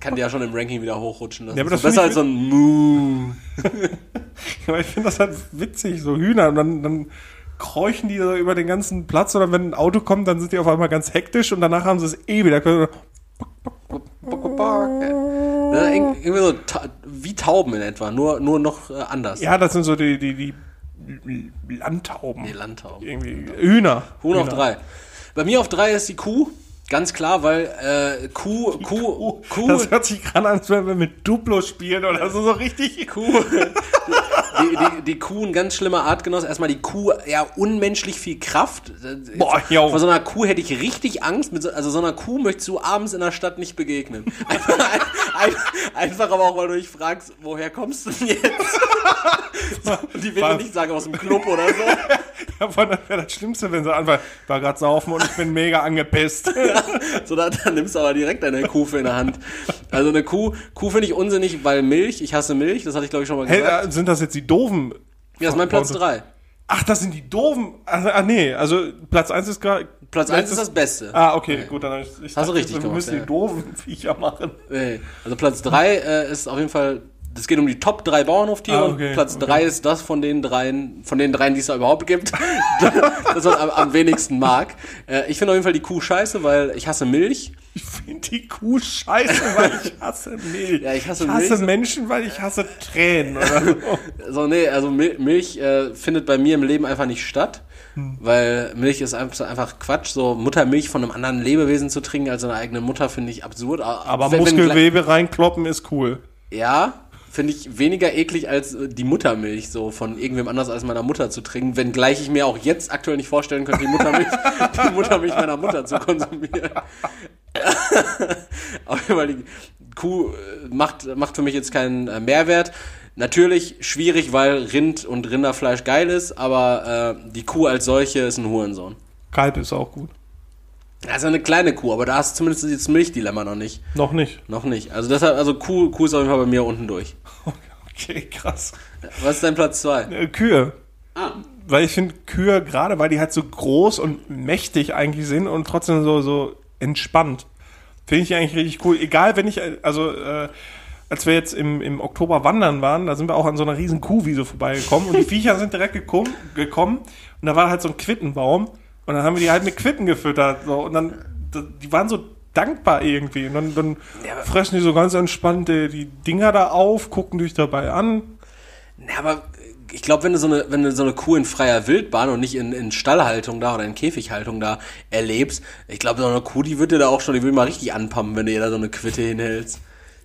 kann ja schon im Ranking wieder hochrutschen. Das Ja, aber ist das so besser als so ein Moo. Aber ich finde das halt witzig, so Hühner. Und dann, dann kräuchen die so über den ganzen Platz. Oder wenn ein Auto kommt, dann sind die auf einmal ganz hektisch und danach haben sie es eh wieder. Ja, irg- irgendwie so ta wie Tauben in etwa, nur, nur noch äh, anders. Ja, das sind so die, die, die Landtauben. Die Landtauben. Irgendwie. Hühner. Huhn auf Hühner. drei. Bei mir auf drei ist die Kuh. Ganz klar, weil äh, Kuh, Kuh, Kuh, Das hört sich gerade an, als wenn wir mit Duplo spielen oder so, so richtig. Kuh, die, die, die Kuh ein ganz schlimmer Artgenoss. Erstmal die Kuh, ja, unmenschlich viel Kraft. Boah, jo. Vor so einer Kuh hätte ich richtig Angst. Mit so, also so einer Kuh möchtest du abends in der Stadt nicht begegnen. Einfach, ein, einfach aber auch, weil du dich fragst, woher kommst du denn jetzt? So, die will dir nicht sagen, aus dem Club oder so. Aber das wäre das Schlimmste, wenn sie anfangen, ich war gerade saufen und ich bin mega angepisst. So, dann, dann nimmst du aber direkt deine Kuh in der Hand. Also eine Kuh, Kuh finde ich unsinnig, weil Milch, ich hasse Milch, das hatte ich glaube ich schon mal Hey, gesagt. äh, sind das jetzt die doofen? ja, ist mein Platz 3. Ach, das sind die doofen. Ah, nee, also Platz 1 ist gerade. Platz 1 ist das Beste. Ah, okay, gut, dann ich, ich Hast du richtig wir gemacht, müssen ja. die doofen Viecher machen. Nee. Also Platz 3 äh, ist auf jeden Fall, es geht um die Top 3 Bauernhoftiere Ah, okay, und Platz okay. 3 ist das von den dreien, von den dreien, die es da überhaupt gibt, das man am, am wenigsten mag. Äh, ich finde auf jeden Fall die Kuh scheiße, weil ich hasse Milch. Ich finde die Kuh scheiße, weil ich hasse Milch. Ja, ich hasse ich hasse Milch. Menschen, weil ich hasse Tränen. Oder so. So, nee, also Mil Milch äh, findet bei mir im Leben einfach nicht statt. Hm. Weil Milch ist einfach, Quatsch. So Muttermilch von einem anderen Lebewesen zu trinken als seine eigene Mutter finde ich absurd. Aber Wenn- wenn gleich- Muskelgewebe reinkloppen ist cool. Ja, finde ich weniger eklig als äh, die Muttermilch so von irgendwem anders als meiner Mutter zu trinken, wenngleich ich mir auch jetzt aktuell nicht vorstellen könnte, die Muttermilch, die Muttermilch meiner Mutter zu konsumieren. Fall, die Kuh äh, macht, macht für mich jetzt keinen äh, Mehrwert. Natürlich schwierig, weil Rind und Rinderfleisch geil ist, aber äh, die Kuh als solche ist ein Hurensohn. Kalb ist auch gut. Das ist eine kleine Kuh, aber da hast du zumindest das Milchdilemma noch nicht. Noch nicht. Noch nicht. Also deshalb, also Kuh, Kuh ist auf jeden Fall bei mir unten durch. Okay, krass. Was ist dein Platz 2? Äh, Kühe. Ah. Weil ich finde Kühe, gerade weil die halt so groß und mächtig eigentlich sind und trotzdem so, so entspannt, finde ich die eigentlich richtig cool. Egal, wenn ich, äh, also, äh, als wir jetzt im, im Oktober wandern waren, da sind wir auch an so einer riesen Kuhwiese vorbeigekommen und die Viecher sind direkt gekommen, gekommen und da war halt so ein Quittenbaum und dann haben wir die halt mit Quitten gefüttert. So, und dann, die waren so dankbar irgendwie. Und dann, dann Ja, fressen die so ganz entspannt äh, die Dinger da auf, gucken dich dabei an. Ja, aber ich glaube, wenn du so eine, wenn du so eine Kuh in freier Wildbahn und nicht in, in Stallhaltung da oder in Käfighaltung da erlebst, ich glaube, so eine Kuh, die wird dir da auch schon, die will mal richtig anpumpen, wenn du ihr da so eine Quitte hinhältst.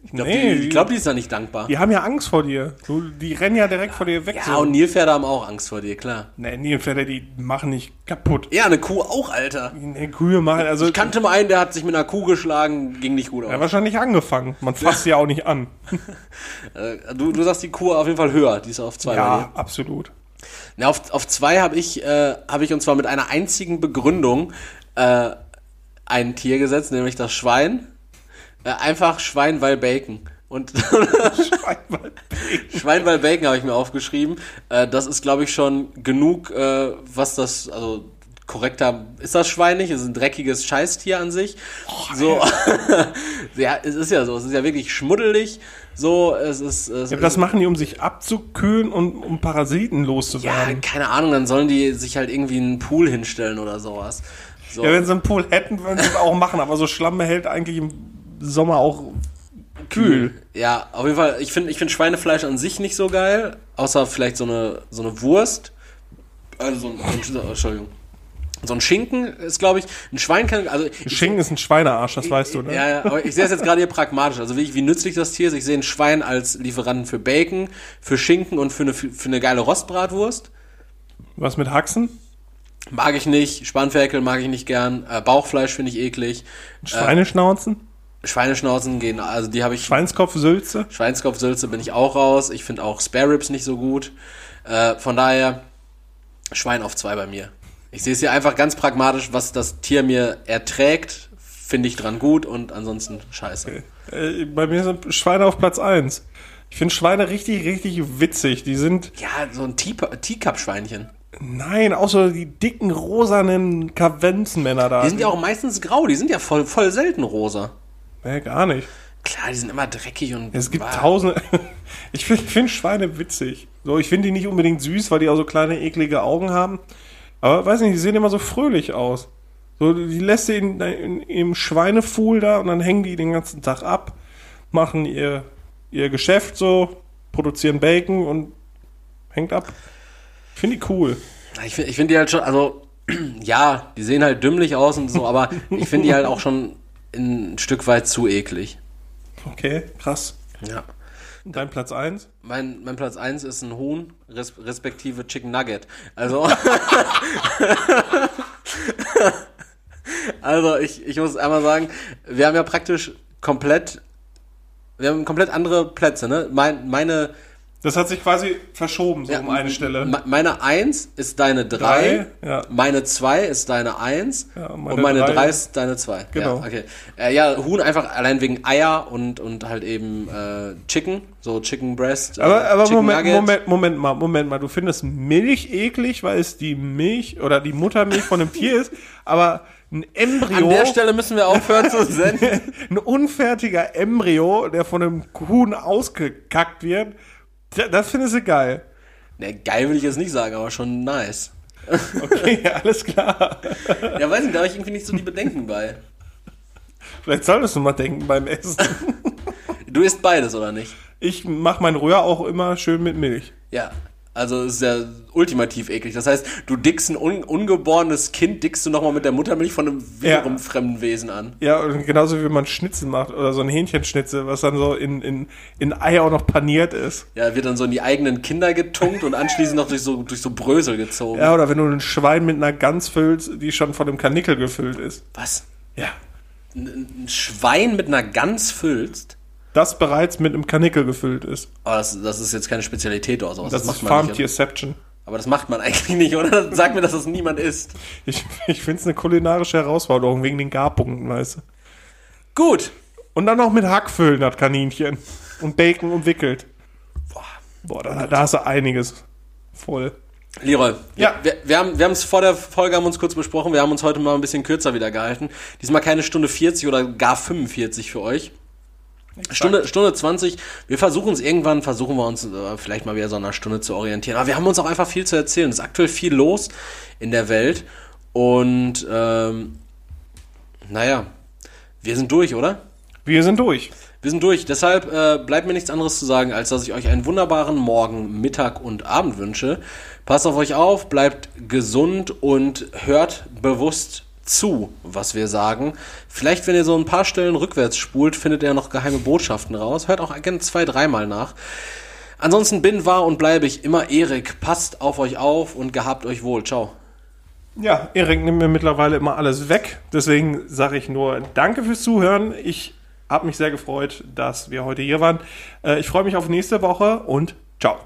Ich glaube, Nee, die, glaub, die ist da nicht dankbar. Die haben ja Angst vor dir. Du, die rennen ja direkt vor dir weg. Ja, und Nilpferde haben auch Angst vor dir, klar. Nee, Nilpferde, die machen nicht kaputt. Ja, eine Kuh auch, Alter. Nee, Kühe machen, also. Ich kannte mal einen, der hat sich mit einer Kuh geschlagen, ging nicht gut aus. ja, wahrscheinlich angefangen. Man fasst sie ja auch nicht an. Äh, du, du sagst die Kuh auf jeden Fall höher, die ist auf zwei. Ja, absolut. Na, auf, auf zwei habe ich, äh, habe ich und zwar mit einer einzigen Begründung äh, ein Tier gesetzt, nämlich das Schwein. Äh, einfach Schwein, weil Bacon. Und Schwein, weil Bacon habe ich mir aufgeschrieben. Äh, das ist, glaube ich, schon genug, äh, was das, also korrekter, ist das Schwein nicht? Es ist ein dreckiges Scheißtier an sich. so, ja, es ist ja so, es ist ja wirklich schmuddelig. So, es ist, es Ja, das machen die, um sich abzukühlen und um Parasiten Ja, loszuwerden. keine Ahnung, dann sollen die sich halt irgendwie einen Pool hinstellen oder sowas. So. Ja, wenn sie einen Pool hätten, würden sie es auch machen, aber so Schlamm hält eigentlich im Sommer auch kühl. Ja, auf jeden Fall, ich finde ich find Schweinefleisch an sich nicht so geil, außer vielleicht so eine, so eine Wurst. Also so ein, ein, Entschuldigung. So ein Schinken ist, glaube ich, ein Schwein kann, also ich, Schinken ist ein Schweinearsch, das weißt du, ne? Ja, ja, aber ich sehe es jetzt gerade hier pragmatisch. Also wie, wie nützlich das Tier ist. Ich sehe ein Schwein als Lieferanten für Bacon, für Schinken und für eine, für eine geile Rostbratwurst. Was mit Haxen? Mag ich nicht. Spanferkel mag ich nicht gern. Äh, Bauchfleisch finde ich eklig. Schweineschnauzen? Schweineschnauzen gehen, also die habe ich. Schweinskopf, Sülze? Schweinskopfsülze bin ich auch raus. Ich finde auch Spare Ribs nicht so gut. Äh, von daher Schwein auf zwei bei mir. Ich sehe es hier einfach ganz pragmatisch, was das Tier mir erträgt, finde ich dran gut und ansonsten scheiße. Äh, bei mir sind Schweine auf Platz 1. Ich finde Schweine richtig, richtig witzig. Die sind, Ja, so ein Teacup- Teacup-Schweinchen. nein, auch so die dicken, rosanen Kavenzenmänner da. Die sind ja auch meistens grau, die sind ja voll, voll selten rosa. Nee, gar nicht. Klar, die sind immer dreckig und. Es gibt Bah. tausende. Ich finde find Schweine witzig. So, ich finde die nicht unbedingt süß, weil die auch so kleine, eklige Augen haben. Aber weiß nicht, die sehen immer so fröhlich aus. So, die lässt du in, in, im Schweinefuhl da und dann hängen die den ganzen Tag ab, machen ihr, ihr Geschäft so, produzieren Bacon und hängt ab. Finde ich cool. Ich finde ich find die halt schon, also, ja, die sehen halt dümmlich aus und so, aber ich finde die halt auch schon ein Stück weit zu eklig. Okay, krass. Ja. Dein Platz 1? Mein, mein Platz 1 ist ein Huhn, res respektive Chicken Nugget. Also. also, ich, ich muss einmal sagen, wir haben ja praktisch komplett. Wir haben komplett andere Plätze, ne? Mein, meine, Das hat sich quasi verschoben, so um eine Stelle. me- meine 1 ist deine 3, Drei, ja. meine 2 ist deine 1 Ja, und meine meine drei- 3 ist deine 2. Genau. Ja, okay. Äh, ja, Huhn einfach allein wegen Eier und, und halt eben äh, Chicken, so Chicken Breast. äh, Aber, aber Chicken Moment, Nugget. Moment, Moment mal, Moment mal. Du findest Milch eklig, weil es die Milch oder die Muttermilch von einem Tier ist, aber ein Embryo, An der Stelle müssen wir aufhören zu senden. ein unfertiger Embryo, der von einem Huhn ausgekackt wird, das findest du geil. ne, geil will ich jetzt nicht sagen, aber schon nice. Okay, alles klar. Ja, weiß nicht, da habe ich irgendwie nicht so die Bedenken bei. Vielleicht solltest du mal denken beim Essen. Du isst beides, oder nicht? Ich mache mein Rühr auch immer schön mit Milch. Ja. Also es ist ja ultimativ eklig. Das heißt, du dickst ein un ungeborenes Kind, dickst du nochmal mit der Muttermilch von einem wiederum Ja. fremden Wesen an. Ja, und genauso wie man Schnitzel macht oder so ein Hähnchenschnitzel, was dann so in, in, in Ei auch noch paniert ist. Ja, wird dann so in die eigenen Kinder getunkt und anschließend noch durch so, durch so Brösel gezogen. Ja, oder wenn du ein Schwein mit einer Gans füllst, die schon von dem Kanickel gefüllt ist. Was? Ja. Ein, ein Schwein mit einer Gans füllst? Das bereits mit einem Kanickel gefüllt ist. Aber das, das ist jetzt keine Spezialität oder sowas. Das, ist macht man nicht. Farmtierception. Aber das macht man eigentlich nicht, oder? Sag mir, dass das niemand isst. Ich, ich finde es eine kulinarische Herausforderung wegen den Garpunkten, weißt du. Gut. Und dann noch mit Hack füllen, das Kaninchen. Und Bacon umwickelt. Boah, da, da hast du einiges voll. Leroy, Ja. wir, wir haben wir haben es vor der Folge haben uns kurz besprochen, wir haben uns heute mal ein bisschen kürzer wieder gehalten. Diesmal keine Stunde 40 oder gar 45 für euch. Stunde, Stunde 20. Wir versuchen es irgendwann, versuchen wir uns äh, vielleicht mal wieder so einer Stunde zu orientieren. Aber wir haben uns auch einfach viel zu erzählen. Es ist aktuell viel los in der Welt. Und ähm, naja, Wir sind durch, oder? Wir sind durch. Wir sind durch. Deshalb äh, bleibt mir nichts anderes zu sagen, als dass ich euch einen wunderbaren Morgen, Mittag und Abend wünsche. Passt auf euch auf, bleibt gesund und hört bewusst zu, was wir sagen. Vielleicht, wenn ihr so ein paar Stellen rückwärts spult, findet ihr noch geheime Botschaften raus. Hört auch gerne zwei, dreimal nach. Ansonsten bin, war und bleibe ich immer Erik. Passt auf euch auf und gehabt euch wohl. Ciao. Ja, Erik nimmt mir mittlerweile immer alles weg. Deswegen sage ich nur Danke fürs Zuhören. Ich habe mich sehr gefreut, dass wir heute hier waren. Äh, ich freue mich auf nächste Woche und ciao.